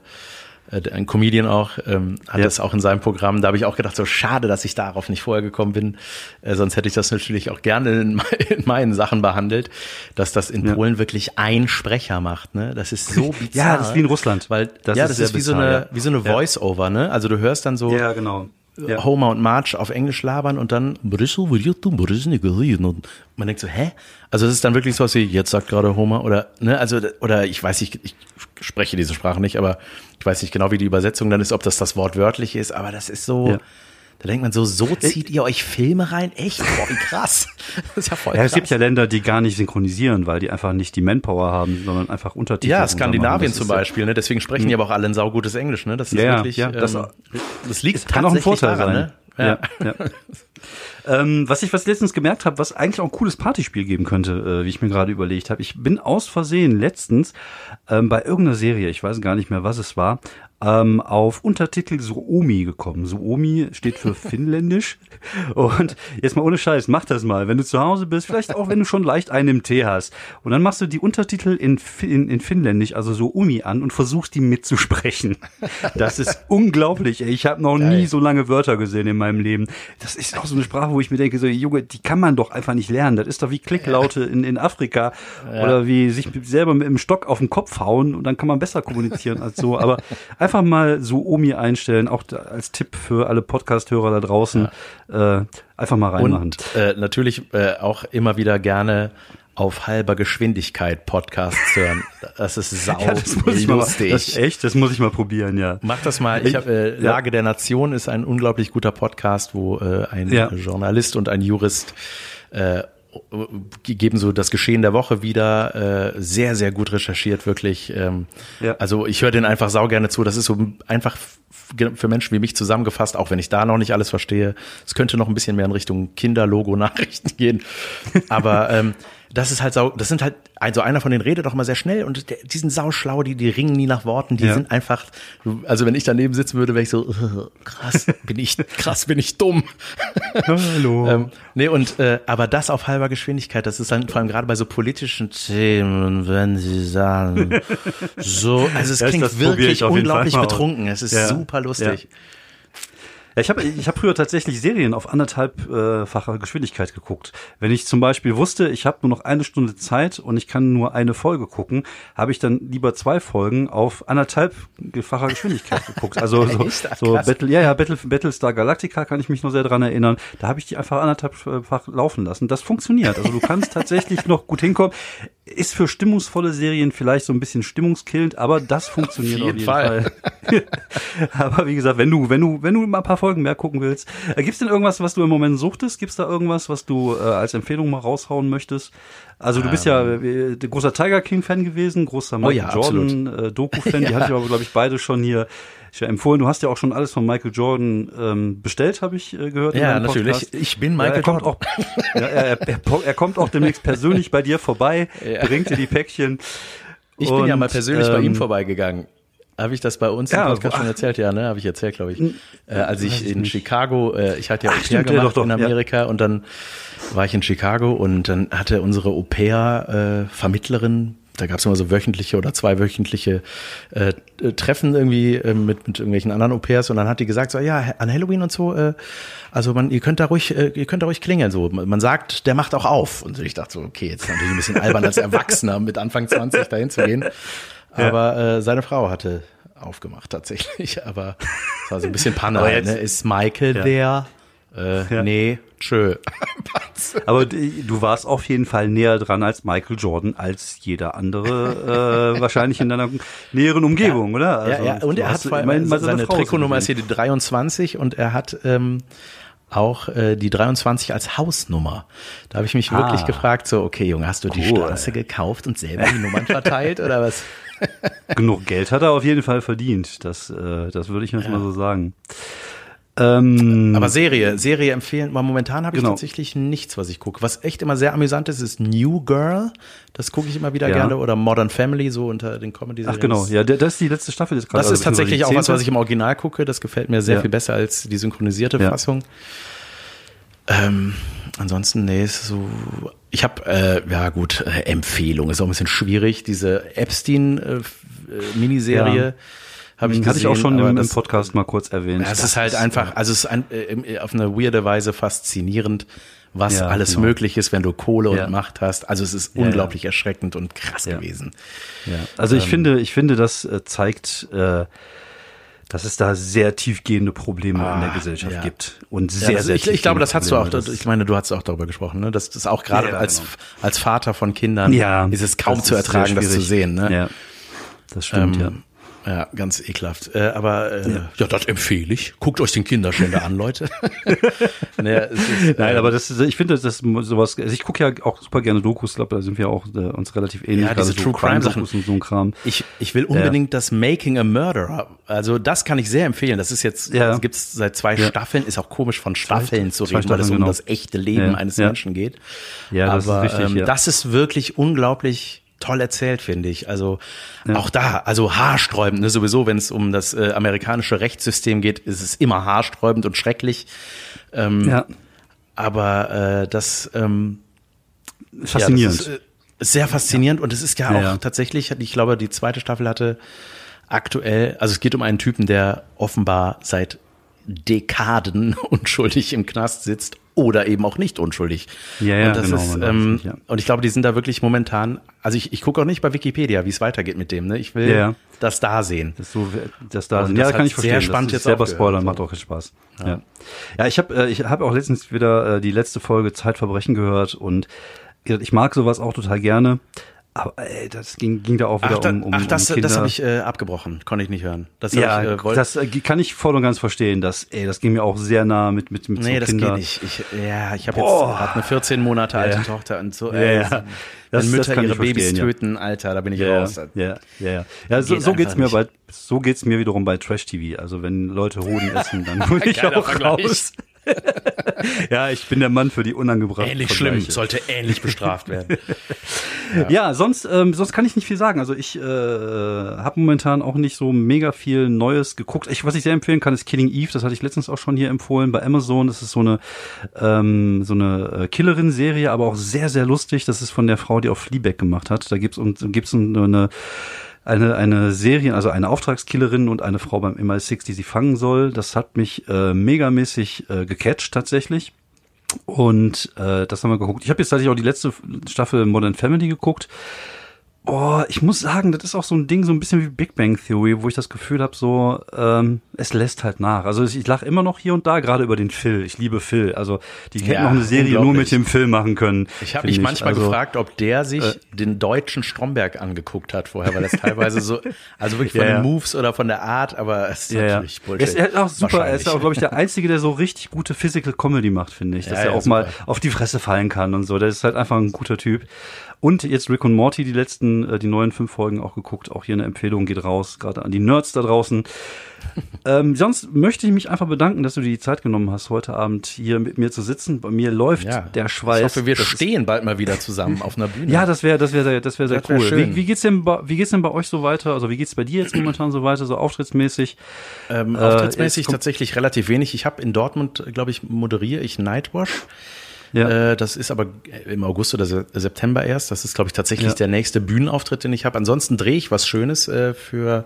[SPEAKER 4] ein Comedian auch, ähm, hat
[SPEAKER 3] Ja.
[SPEAKER 4] das auch in seinem Programm. Da habe ich auch gedacht, so schade, dass ich darauf nicht vorher gekommen bin. Äh, sonst hätte ich das natürlich auch gerne in, [LAUGHS] in meinen Sachen behandelt, dass das in
[SPEAKER 3] Ja.
[SPEAKER 4] Polen wirklich ein Sprecher macht. Ne? Das ist so bizarr. [LAUGHS]
[SPEAKER 3] Ja, das ist wie in Russland.
[SPEAKER 4] Weil,
[SPEAKER 3] Das
[SPEAKER 4] ja,
[SPEAKER 3] ist
[SPEAKER 4] das ist wie so
[SPEAKER 3] bizarr,
[SPEAKER 4] eine,
[SPEAKER 3] ja.
[SPEAKER 4] wie so eine. Voice-Over, ne? Also du hörst dann so,
[SPEAKER 3] Ja, genau. Ja.
[SPEAKER 4] Homer und Marge auf Englisch labern und dann und man denkt so, hä? Also es ist dann wirklich so was wie, jetzt sagt gerade Homer oder, ne, also, oder ich weiß nicht, ich spreche diese Sprache nicht, aber ich weiß nicht genau, wie die Übersetzung dann ist, ob das das Wort wörtlich ist, aber das ist so,
[SPEAKER 3] Ja.
[SPEAKER 4] da denkt man so, so zieht ihr euch Filme rein? Echt? Boah, wie krass. [LAUGHS] Das ist ja voll
[SPEAKER 3] Ja,
[SPEAKER 4] krass.
[SPEAKER 3] es gibt ja Länder, die gar nicht synchronisieren, weil die einfach nicht die Manpower haben, sondern einfach Untertitel.
[SPEAKER 4] ja. Skandinavien zum Beispiel, ne? Deswegen sprechen die aber auch alle ein saugutes Englisch, ne? Das ist
[SPEAKER 3] Ja,
[SPEAKER 4] wirklich,
[SPEAKER 3] ja, das-
[SPEAKER 4] ähm, das liegt
[SPEAKER 3] Kann auch ein
[SPEAKER 4] tatsächlich
[SPEAKER 3] Vorteil
[SPEAKER 4] daran,
[SPEAKER 3] sein.
[SPEAKER 4] ne?
[SPEAKER 3] Ja. Ja, [LAUGHS] ähm, was ich was letztens gemerkt habe, was eigentlich auch ein cooles Partyspiel geben könnte, äh, wie ich mir gerade überlegt habe. Ich bin aus Versehen letztens ähm, bei irgendeiner Serie, ich weiß gar nicht mehr, was es war, ähm, auf Untertitel Suomi gekommen. Suomi steht für [LAUGHS] Finnländisch. Und jetzt mal ohne Scheiß, mach das mal. Wenn du zu Hause bist, vielleicht auch wenn du schon leicht einen im Tee hast. Und dann machst du die Untertitel in, in, in Finnländisch, also Suomi an und versuchst die mitzusprechen. Das ist [LAUGHS] unglaublich. Ey. Ich habe noch nie so lange Wörter gesehen in meinem Leben. Das ist auch so eine Sprache, wo ich mir denke, so Junge, die kann man doch einfach nicht lernen. Das ist doch wie Klicklaute in, in Afrika oder wie sich selber mit dem Stock auf den Kopf hauen und dann kann man besser kommunizieren als so. Aber [LAUGHS] einfach mal so Omi einstellen, auch als Tipp für alle Podcast-Hörer da draußen. Äh, einfach mal reinmachen.
[SPEAKER 4] Und äh, natürlich äh, auch immer wieder gerne auf halber Geschwindigkeit Podcasts hören. Das ist sau [LAUGHS]
[SPEAKER 3] ja, das muss ich mal,
[SPEAKER 4] lustig.
[SPEAKER 3] das, echt, das muss ich mal probieren, ja.
[SPEAKER 4] Mach das mal. Ich hab, äh,
[SPEAKER 3] Ja.
[SPEAKER 4] Lage der Nation ist ein unglaublich guter Podcast, wo äh, ein
[SPEAKER 3] Ja.
[SPEAKER 4] Journalist und ein Jurist äh, geben so das Geschehen der Woche wieder. Äh, sehr, sehr gut recherchiert, wirklich. Ähm,
[SPEAKER 3] Ja.
[SPEAKER 4] Also ich höre den einfach sau gerne zu. Das ist so einfach für Menschen wie mich zusammengefasst, auch wenn ich da noch nicht alles verstehe. Es könnte noch ein bisschen mehr in Richtung Kinderlogo-Nachrichten [LAUGHS] gehen. Aber ähm, das ist halt sau, das sind halt, also einer von denen redet doch immer sehr schnell und die sind sauschlau, die, die ringen nie nach Worten, die
[SPEAKER 3] Ja.
[SPEAKER 4] sind einfach, also wenn ich daneben sitzen würde, wäre ich so, [LAUGHS] krass, bin ich, [LAUGHS] krass, bin ich dumm.
[SPEAKER 3] Hallo. [LAUGHS]
[SPEAKER 4] Ähm, nee, und äh, aber das auf halber Geschwindigkeit, das ist dann vor allem gerade bei so politischen Themen, wenn sie sagen, so, also es klingt
[SPEAKER 3] das probier
[SPEAKER 4] wirklich unglaublich
[SPEAKER 3] mal
[SPEAKER 4] betrunken. Es ist
[SPEAKER 3] Ja.
[SPEAKER 4] super lustig.
[SPEAKER 3] Ja, ich habe ich hab früher tatsächlich Serien auf anderthalbfacher Geschwindigkeit geguckt. Wenn ich zum Beispiel wusste, ich habe nur noch eine Stunde Zeit und ich kann nur eine Folge gucken, habe ich dann lieber zwei Folgen auf anderthalbfacher Geschwindigkeit geguckt. Also [LAUGHS] so, so. Battle, ja, ja, Battle, Battlestar Galactica kann ich mich noch sehr dran erinnern. Da habe ich die einfach anderthalbfach laufen lassen. Das funktioniert. Also du kannst tatsächlich noch gut hinkommen. Ist für stimmungsvolle Serien vielleicht so ein bisschen stimmungskillend, aber das funktioniert auf
[SPEAKER 4] jeden
[SPEAKER 3] jeden,
[SPEAKER 4] Fall.
[SPEAKER 3] Fall. [LAUGHS] Aber wie gesagt, wenn du, wenn du, wenn du mal ein paar Folgen mehr gucken willst, äh, gibt's denn irgendwas, was du im Moment suchtest? Gibt's da irgendwas, was du äh, als Empfehlung mal raushauen möchtest? Also du bist ja äh, großer Tiger King Fan gewesen, großer Michael
[SPEAKER 4] Ähm. Oh ja,
[SPEAKER 3] Jordan äh, [LAUGHS] Doku Fan. Die hatte ich aber glaube ich beide schon hier ich empfohlen. Du hast ja auch schon alles von Michael Jordan ähm, bestellt, habe ich äh, gehört.
[SPEAKER 4] Ja, natürlich. Ich bin
[SPEAKER 3] Ja,
[SPEAKER 4] Michael
[SPEAKER 3] er kommt
[SPEAKER 4] Jordan.
[SPEAKER 3] auch, ja, er, er, er kommt auch demnächst persönlich bei dir vorbei, [LAUGHS] bringt dir die Päckchen.
[SPEAKER 4] Ich bin ja
[SPEAKER 3] Und,
[SPEAKER 4] mal persönlich bei ihm
[SPEAKER 3] ähm,
[SPEAKER 4] vorbeigegangen. Habe ich das bei uns
[SPEAKER 3] Ja,
[SPEAKER 4] im Podcast
[SPEAKER 3] wo-
[SPEAKER 4] schon erzählt? Ja, ne? Habe ich erzählt, glaube ich. Äh, als ich in Chicago, äh, ich hatte ja
[SPEAKER 3] Ach,
[SPEAKER 4] Au pair
[SPEAKER 3] stimmt, ja,
[SPEAKER 4] gemacht
[SPEAKER 3] doch, doch,
[SPEAKER 4] in
[SPEAKER 3] ja.
[SPEAKER 4] Amerika und dann war ich in Chicago und dann hatte unsere Au pair äh, Vermittlerin, da gab es immer so wöchentliche oder zweiwöchentliche äh, äh, Treffen irgendwie äh, mit, mit irgendwelchen anderen Au pairs und dann hat die gesagt so, ja, an Halloween und so, äh, also man, ihr könnt da ruhig, äh, ihr könnt da ruhig klingeln, so. Man sagt, der macht auch auf. Und ich dachte so, okay, jetzt natürlich ein bisschen albern als Erwachsener mit Anfang 20 dahin zu gehen. Aber äh, seine Frau hatte aufgemacht tatsächlich, [LAUGHS] aber es war so ein bisschen [LAUGHS] Panne. Halt,
[SPEAKER 3] jetzt-
[SPEAKER 4] ne? Ist Michael der? Äh,
[SPEAKER 3] Ja.
[SPEAKER 4] Nee, tschö. [LAUGHS]
[SPEAKER 3] Aber du warst auf jeden Fall näher dran als Michael Jordan, als jeder andere äh, wahrscheinlich in deiner näheren Umgebung, oder? Also,
[SPEAKER 4] ja, ja, und er hat vor allem, seine
[SPEAKER 3] Frau
[SPEAKER 4] Trikotnummer ist hier die 23 und er hat ähm, auch äh, die 23 als Hausnummer. Da habe ich mich
[SPEAKER 3] Ah.
[SPEAKER 4] wirklich gefragt, so, okay, Junge, hast du die
[SPEAKER 3] Cool.
[SPEAKER 4] Straße gekauft und selber die Nummern verteilt oder was? [LAUGHS]
[SPEAKER 3] Genug Geld hat er auf jeden Fall verdient. Das, äh, das würde ich jetzt mal so sagen. Ähm,
[SPEAKER 4] Aber Serie, Serie empfehlen. Momentan habe ich
[SPEAKER 3] Genau.
[SPEAKER 4] tatsächlich nichts, was ich gucke. Was echt immer sehr amüsant ist, ist New Girl. Das gucke ich immer wieder
[SPEAKER 3] Ja.
[SPEAKER 4] gerne. Oder Modern Family, so unter den comedy
[SPEAKER 3] ach genau, ja, das ist die letzte Staffel gerade.
[SPEAKER 4] Das ist
[SPEAKER 3] also beziehungsweise
[SPEAKER 4] tatsächlich
[SPEAKER 3] die
[SPEAKER 4] auch was, was ich im Original gucke. Das gefällt mir sehr
[SPEAKER 3] Ja.
[SPEAKER 4] viel besser als die synchronisierte
[SPEAKER 3] Ja.
[SPEAKER 4] Fassung. Ähm, ansonsten, nee, ist so. Ich habe, äh, ja gut, äh, Empfehlung ist auch ein bisschen schwierig. Diese Epstein-Miniserie
[SPEAKER 3] Ja.
[SPEAKER 4] habe ich gesehen.
[SPEAKER 3] Hatte ich auch schon im,
[SPEAKER 4] das-
[SPEAKER 3] Podcast mal kurz erwähnt.
[SPEAKER 4] ja, es ist halt einfach, also es ist ein, äh, auf eine weirde Weise faszinierend, was
[SPEAKER 3] Ja,
[SPEAKER 4] alles
[SPEAKER 3] genau.
[SPEAKER 4] möglich ist, wenn du Kohle
[SPEAKER 3] Ja.
[SPEAKER 4] und Macht hast. Also es ist unglaublich erschreckend und krass gewesen.
[SPEAKER 3] Ja. Also
[SPEAKER 4] Ähm.
[SPEAKER 3] ich finde, ich finde, das äh, zeigt, äh, dass es da sehr tiefgehende Probleme in der Gesellschaft
[SPEAKER 4] Ah, ja.
[SPEAKER 3] gibt. Und
[SPEAKER 4] Ja,
[SPEAKER 3] sehr,
[SPEAKER 4] das,
[SPEAKER 3] sehr
[SPEAKER 4] ich, ich glaube, das hast du auch. Ich meine, du hast auch darüber gesprochen, ne? Das ist auch gerade
[SPEAKER 3] Ja, ja,
[SPEAKER 4] als,
[SPEAKER 3] genau.
[SPEAKER 4] als Vater von Kindern
[SPEAKER 3] ja,
[SPEAKER 4] ist es kaum zu ertragen, das zu sehen. Ne?
[SPEAKER 3] Ja, das stimmt, ja.
[SPEAKER 4] Ähm, Ja, ganz ekelhaft. Äh, aber äh, ja. das empfehle ich. Guckt euch den Kinderschänder an, Leute. [LAUGHS] naja, ist,
[SPEAKER 3] Nein,
[SPEAKER 4] äh,
[SPEAKER 3] aber das ist, ich finde, das ist sowas, also ich gucke ja auch super gerne Dokus, glaube da sind wir auch äh, uns relativ ähnlich.
[SPEAKER 4] Ja, diese
[SPEAKER 3] gerade
[SPEAKER 4] True Crime Sachen.
[SPEAKER 3] Und so ein Kram.
[SPEAKER 4] Ich, ich will unbedingt das Making a Murderer. Also das kann ich sehr empfehlen. Das ist jetzt,
[SPEAKER 3] Ja.
[SPEAKER 4] das gibt's seit zwei
[SPEAKER 3] Ja.
[SPEAKER 4] Staffeln. Ist auch komisch von Staffeln zu reden, weil es
[SPEAKER 3] Staffeln,
[SPEAKER 4] um
[SPEAKER 3] genau.
[SPEAKER 4] das echte Leben
[SPEAKER 3] Ja.
[SPEAKER 4] eines
[SPEAKER 3] Ja.
[SPEAKER 4] Menschen geht.
[SPEAKER 3] Ja, das ist
[SPEAKER 4] Aber
[SPEAKER 3] wichtig,
[SPEAKER 4] ähm,
[SPEAKER 3] ja.
[SPEAKER 4] das ist wirklich unglaublich toll erzählt, finde ich. Also auch da, also haarsträubend, ne? sowieso, wenn es um das äh, amerikanische Rechtssystem geht, ist es immer haarsträubend und schrecklich. Ähm,
[SPEAKER 3] Ja,
[SPEAKER 4] Aber äh, das ähm,
[SPEAKER 3] faszinierend.
[SPEAKER 4] ja, das ist, äh, sehr faszinierend und es ist ja
[SPEAKER 3] Ja,
[SPEAKER 4] auch
[SPEAKER 3] ja.
[SPEAKER 4] tatsächlich, ich glaube, die zweite Staffel hatte aktuell, also es geht um einen Typen, der offenbar seit Dekaden [LAUGHS] unschuldig im Knast sitzt oder eben auch nicht unschuldig.
[SPEAKER 3] Ja, ja,
[SPEAKER 4] und das
[SPEAKER 3] genau,
[SPEAKER 4] ist, ähm,
[SPEAKER 3] nicht, ja.
[SPEAKER 4] und ich glaube, die sind da wirklich momentan, also ich, ich gucke auch nicht bei Wikipedia, wie es weitergeht mit dem, ne? Ich will
[SPEAKER 3] Ja,
[SPEAKER 4] das da sehen.
[SPEAKER 3] Das so, das da
[SPEAKER 4] das
[SPEAKER 3] Ja,
[SPEAKER 4] hat
[SPEAKER 3] kann ich
[SPEAKER 4] sehr
[SPEAKER 3] verstehen.
[SPEAKER 4] spannend
[SPEAKER 3] das
[SPEAKER 4] jetzt
[SPEAKER 3] selber
[SPEAKER 4] so.
[SPEAKER 3] macht auch Spaß. Ja, ja. ich habe äh, ich habe auch letztens wieder äh, die letzte Folge Zeitverbrechen gehört und ich mag sowas auch total gerne. Aber ey, das ging, ging da auch wieder
[SPEAKER 4] Ach, da,
[SPEAKER 3] um, um
[SPEAKER 4] ach, das,
[SPEAKER 3] um
[SPEAKER 4] das habe ich äh, abgebrochen, konnte ich nicht hören. Das hab
[SPEAKER 3] ja,
[SPEAKER 4] ich, äh, wollt-
[SPEAKER 3] das äh, kann ich voll und ganz verstehen. Das, ey, das ging mir auch sehr nah mit mit mit
[SPEAKER 4] Nee,
[SPEAKER 3] so
[SPEAKER 4] das
[SPEAKER 3] Kinder.
[SPEAKER 4] geht nicht. Ich, ja, ich habe jetzt grad eine 14 Monate alte
[SPEAKER 3] Ja.
[SPEAKER 4] Tochter und so.
[SPEAKER 3] Ja,
[SPEAKER 4] Äh,
[SPEAKER 3] ja.
[SPEAKER 4] Wenn
[SPEAKER 3] Das- das
[SPEAKER 4] Mütter
[SPEAKER 3] kann
[SPEAKER 4] ihre Babys
[SPEAKER 3] verstehen, ja.
[SPEAKER 4] töten, Alter, da bin ich
[SPEAKER 3] Ja,
[SPEAKER 4] raus.
[SPEAKER 3] ja, ja, ja. Ja, so,
[SPEAKER 4] Geht
[SPEAKER 3] so geht's
[SPEAKER 4] einfach
[SPEAKER 3] mir
[SPEAKER 4] nicht.
[SPEAKER 3] bei, so geht's mir wiederum bei Trash TV. Also wenn Leute Hoden essen, dann [LAUGHS] hol ich auch
[SPEAKER 4] Vergleich.
[SPEAKER 3] raus. [LAUGHS] ja, ich bin der Mann für die unangebrachten
[SPEAKER 4] Ähnlich schlimm, sollte ähnlich bestraft werden. [LAUGHS]
[SPEAKER 3] Ja, sonst, ähm, sonst kann ich nicht viel sagen. Also ich äh, habe momentan auch nicht so mega viel Neues geguckt. Ich, was ich sehr empfehlen kann, ist Killing Eve. Das hatte ich letztens auch schon hier empfohlen bei Amazon. Das ist so eine ähm, so eine äh, Killerin-Serie, aber auch sehr sehr lustig. Das ist von der Frau, die auch Fleabag gemacht hat. Da gibt's und gibt's eine eine, eine Serie, also eine Auftragskillerin und eine Frau beim MI6, die sie fangen soll. Das hat mich äh, megamäßig äh, gecatcht tatsächlich. Und äh, das haben wir geguckt. Ich habe jetzt tatsächlich auch die letzte Staffel Modern Family geguckt. Oh, ich muss sagen, das ist auch so ein Ding, so ein bisschen wie Big Bang Theory, wo ich das Gefühl habe, so, ähm, es lässt halt nach. Also ich, lache immer noch hier und da, gerade über den Phil. Ich liebe Phil. Also die hätten
[SPEAKER 4] Ja,
[SPEAKER 3] noch eine Serie nur mit dem Phil machen können.
[SPEAKER 4] Ich habe mich manchmal
[SPEAKER 3] Also,
[SPEAKER 4] gefragt, ob der sich
[SPEAKER 3] äh,
[SPEAKER 4] den deutschen Stromberg angeguckt hat vorher, weil das teilweise so, [LAUGHS] also wirklich von
[SPEAKER 3] Ja,
[SPEAKER 4] den. Moves oder von der Art, aber es ist
[SPEAKER 3] Ja,
[SPEAKER 4] natürlich Bullshit.
[SPEAKER 3] er ist auch super. Er ist auch, glaube ich, der Einzige, der so richtig gute Physical Comedy macht, finde ich. Dass er auch mal
[SPEAKER 4] super.
[SPEAKER 3] auf die Fresse fallen kann und so. Der ist halt einfach ein guter Typ. Und jetzt Rick und Morty, die letzten äh, die neuen fünf Folgen auch geguckt. Auch hier eine Empfehlung geht raus, gerade an die Nerds da draußen. [LAUGHS] ähm, sonst möchte ich mich einfach bedanken, dass du dir die Zeit genommen hast, heute Abend hier mit mir zu sitzen. Bei mir läuft
[SPEAKER 4] Ja.
[SPEAKER 3] der Schweiß.
[SPEAKER 4] Ich hoffe, wir stehen bald mal wieder zusammen auf einer Bühne.
[SPEAKER 3] Ja, das wäre, das wäre, sehr- das wäre sehr
[SPEAKER 4] Das wär
[SPEAKER 3] cool.
[SPEAKER 4] schön.
[SPEAKER 3] Wie, wie geht's denn, bei, wie geht's denn bei euch so weiter? Also wie geht's bei dir jetzt momentan so weiter, so auftrittsmäßig?
[SPEAKER 4] Ähm,
[SPEAKER 3] Äh,
[SPEAKER 4] auftrittsmäßig
[SPEAKER 3] kommt-
[SPEAKER 4] tatsächlich relativ wenig. Ich habe in Dortmund, glaube ich, moderiere ich Nightwash.
[SPEAKER 3] Ja.
[SPEAKER 4] Äh, das ist aber im August oder Se- September erst. Das ist, glaube ich, tatsächlich
[SPEAKER 3] Ja.
[SPEAKER 4] der nächste Bühnenauftritt, den ich habe. Ansonsten drehe ich was Schönes äh, für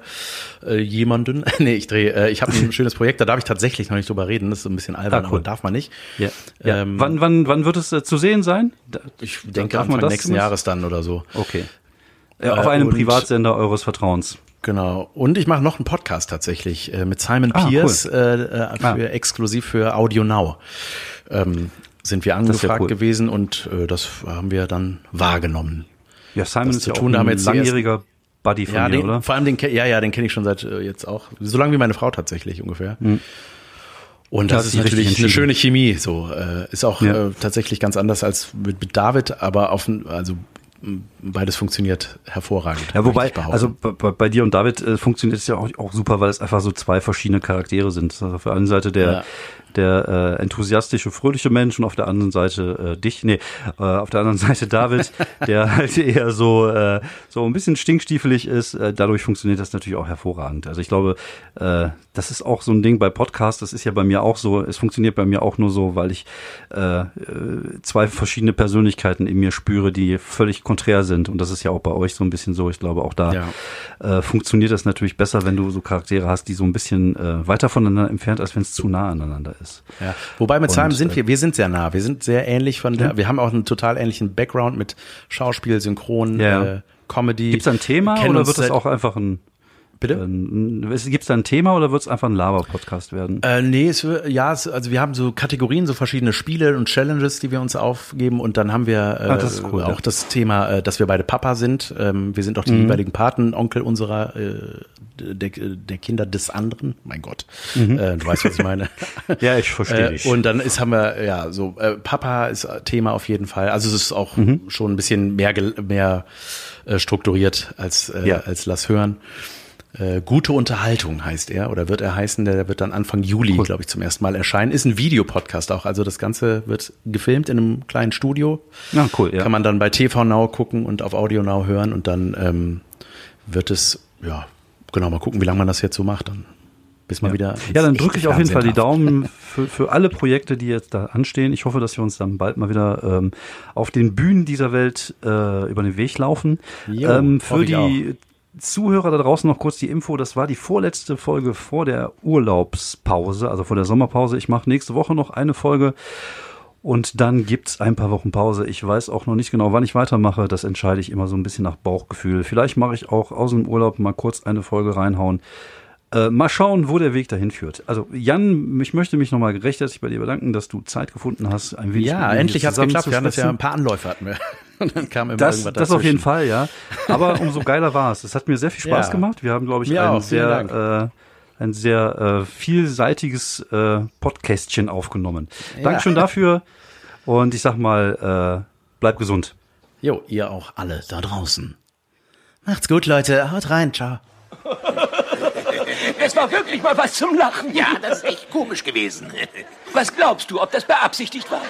[SPEAKER 4] äh, jemanden. [LAUGHS] nee, ich drehe, äh, ich habe ein [LAUGHS] schönes Projekt, da darf ich tatsächlich noch nicht drüber reden. Das ist so ein bisschen albern,
[SPEAKER 3] Ah, cool.
[SPEAKER 4] aber darf man nicht.
[SPEAKER 3] Ja.
[SPEAKER 4] Ähm,
[SPEAKER 3] wann, wann, wann wird es äh, zu sehen sein? Da,
[SPEAKER 4] Ich denke Anfang nächsten
[SPEAKER 3] zumindest?
[SPEAKER 4] Jahres dann oder so.
[SPEAKER 3] Okay. Auf
[SPEAKER 4] Äh,
[SPEAKER 3] einem
[SPEAKER 4] und-
[SPEAKER 3] Privatsender eures Vertrauens.
[SPEAKER 4] Genau. Und ich mache noch einen Podcast tatsächlich äh, mit Simon
[SPEAKER 3] Ah,
[SPEAKER 4] Pierce, äh, äh, für,
[SPEAKER 3] Ah.
[SPEAKER 4] exklusiv für Audio Now. Ähm, sind wir
[SPEAKER 3] ist ja
[SPEAKER 4] angefragt
[SPEAKER 3] cool.
[SPEAKER 4] gewesen und äh, das haben wir dann wahrgenommen.
[SPEAKER 3] Ja, Simon
[SPEAKER 4] was
[SPEAKER 3] ist
[SPEAKER 4] zu
[SPEAKER 3] ja auch
[SPEAKER 4] tun,
[SPEAKER 3] ein langjähriger Buddy von
[SPEAKER 4] ja,
[SPEAKER 3] dir,
[SPEAKER 4] den,
[SPEAKER 3] oder?
[SPEAKER 4] vor allem den, ja, ja, den kenne ich schon seit äh, jetzt auch so lange wie meine Frau tatsächlich ungefähr. Und
[SPEAKER 3] Da
[SPEAKER 4] das
[SPEAKER 3] hat
[SPEAKER 4] ist natürlich eine schöne Chemie. So äh, ist auch
[SPEAKER 3] Ja.
[SPEAKER 4] äh, tatsächlich ganz anders als mit, mit David, aber auf also beides funktioniert hervorragend.
[SPEAKER 3] Ja, wobei, also bei, bei- bei dir und David äh, funktioniert es ja auch, auch super, weil es einfach so zwei verschiedene Charaktere sind. Also auf der einen Seite der,
[SPEAKER 4] Ja.
[SPEAKER 3] der äh, enthusiastische, fröhliche Mensch und auf der anderen Seite äh, dich, nee, äh, auf der anderen [LAUGHS] Seite David, der halt eher so, äh, so ein bisschen stinkstiefelig ist. Äh, dadurch funktioniert das natürlich auch hervorragend. Also ich glaube, äh, das ist auch so ein Ding bei Podcasts, das ist ja bei mir auch so, es funktioniert bei mir auch nur so, weil ich äh, äh, zwei verschiedene Persönlichkeiten in mir spüre, die völlig konträr sind. Und das ist ja auch bei euch so ein bisschen so. Ich glaube, auch da
[SPEAKER 4] Ja.
[SPEAKER 3] äh, funktioniert das natürlich besser, wenn du so Charaktere hast, die so ein bisschen äh, weiter voneinander entfernt, als wenn es zu nah aneinander ist.
[SPEAKER 4] Ja. Wobei mit Simon sind
[SPEAKER 3] äh,
[SPEAKER 4] wir, wir sind sehr nah. Wir sind sehr ähnlich von der, wir haben auch einen total ähnlichen Background mit Schauspiel, Synchron,
[SPEAKER 3] Ja.
[SPEAKER 4] äh, Comedy.
[SPEAKER 3] Gibt es ein Thema oder wird es
[SPEAKER 4] seit-
[SPEAKER 3] auch einfach ein
[SPEAKER 4] Bitte?
[SPEAKER 3] Gibt es da ein Thema oder wird es einfach ein Laber-Podcast werden?
[SPEAKER 4] Äh, nee, es, ja, es, also wir haben so Kategorien, so verschiedene Spiele und Challenges, die wir uns aufgeben und dann haben wir äh,
[SPEAKER 3] Ah, das cool,
[SPEAKER 4] auch
[SPEAKER 3] ja.
[SPEAKER 4] das Thema, äh, dass wir beide Papa sind. Ähm, wir sind auch die
[SPEAKER 3] Mhm.
[SPEAKER 4] jeweiligen Patenonkel unserer äh, der, der Kinder des anderen. Mein Gott,
[SPEAKER 3] Mhm.
[SPEAKER 4] äh, du weißt, was ich meine. [LAUGHS]
[SPEAKER 3] Ja, ich verstehe
[SPEAKER 4] Äh,
[SPEAKER 3] dich.
[SPEAKER 4] und dann ist haben wir ja so äh, Papa ist Thema auf jeden Fall. Also es ist auch
[SPEAKER 3] Mhm.
[SPEAKER 4] schon ein bisschen mehr mehr äh, strukturiert als äh,
[SPEAKER 3] Ja.
[SPEAKER 4] als Lass hören. Äh, gute Unterhaltung heißt er oder wird er heißen. Der wird dann Anfang Juli,
[SPEAKER 3] Cool.
[SPEAKER 4] glaube ich, zum ersten Mal erscheinen. Ist ein Videopodcast auch. Also das Ganze wird gefilmt in einem kleinen Studio.
[SPEAKER 3] Ja, cool, ja.
[SPEAKER 4] Kann man dann bei TV Now gucken und auf Audio Now hören und dann ähm, wird es ja genau mal gucken, wie lange man das jetzt so macht. Dann bis mal wieder. ins
[SPEAKER 3] Ja, dann drücke ich auf jeden Fall die. Daumen [LAUGHS] für, für alle Projekte, die jetzt da anstehen. Ich hoffe, dass wir uns dann bald mal wieder ähm, auf den Bühnen dieser Welt äh, über den Weg laufen.
[SPEAKER 4] Jo,
[SPEAKER 3] ähm, für die Zuhörer da draußen noch kurz die Info. Das war die vorletzte Folge vor der Urlaubspause, also vor der Sommerpause. Ich mache nächste Woche noch eine Folge. Und dann gibt's ein paar Wochen Pause. Ich weiß auch noch nicht genau, wann ich weitermache. Das entscheide ich immer so ein bisschen nach Bauchgefühl. Vielleicht mache ich auch aus dem Urlaub mal kurz eine Folge reinhauen. Äh, mal schauen, wo der Weg dahin führt. Also Jan, ich möchte mich nochmal recht herzlich bei dir bedanken, dass du Zeit gefunden hast, ein wenig
[SPEAKER 4] Ja, endlich hat's
[SPEAKER 3] zusammen
[SPEAKER 4] geklappt. Wir hatten das ja ein paar Anläufe hatten wir. Und dann kam immer
[SPEAKER 3] Das,
[SPEAKER 4] irgendwas
[SPEAKER 3] das auf jeden. Fall, ja. Aber umso geiler war es. Es hat mir sehr viel Spaß
[SPEAKER 4] Ja.
[SPEAKER 3] gemacht. Wir haben, glaube ich,
[SPEAKER 4] Mir
[SPEAKER 3] ein
[SPEAKER 4] auch.
[SPEAKER 3] Sehr, äh, ein sehr äh, vielseitiges äh, Podcastchen aufgenommen.
[SPEAKER 4] Ja.
[SPEAKER 3] Dankeschön dafür. Und ich sag mal, äh, bleib gesund.
[SPEAKER 4] Jo, ihr auch alle da draußen. Macht's gut, Leute. Haut rein. Ciao.
[SPEAKER 2] Es war wirklich mal was zum Lachen.
[SPEAKER 1] Ja, das ist echt komisch gewesen.
[SPEAKER 2] Was glaubst du, ob das beabsichtigt war?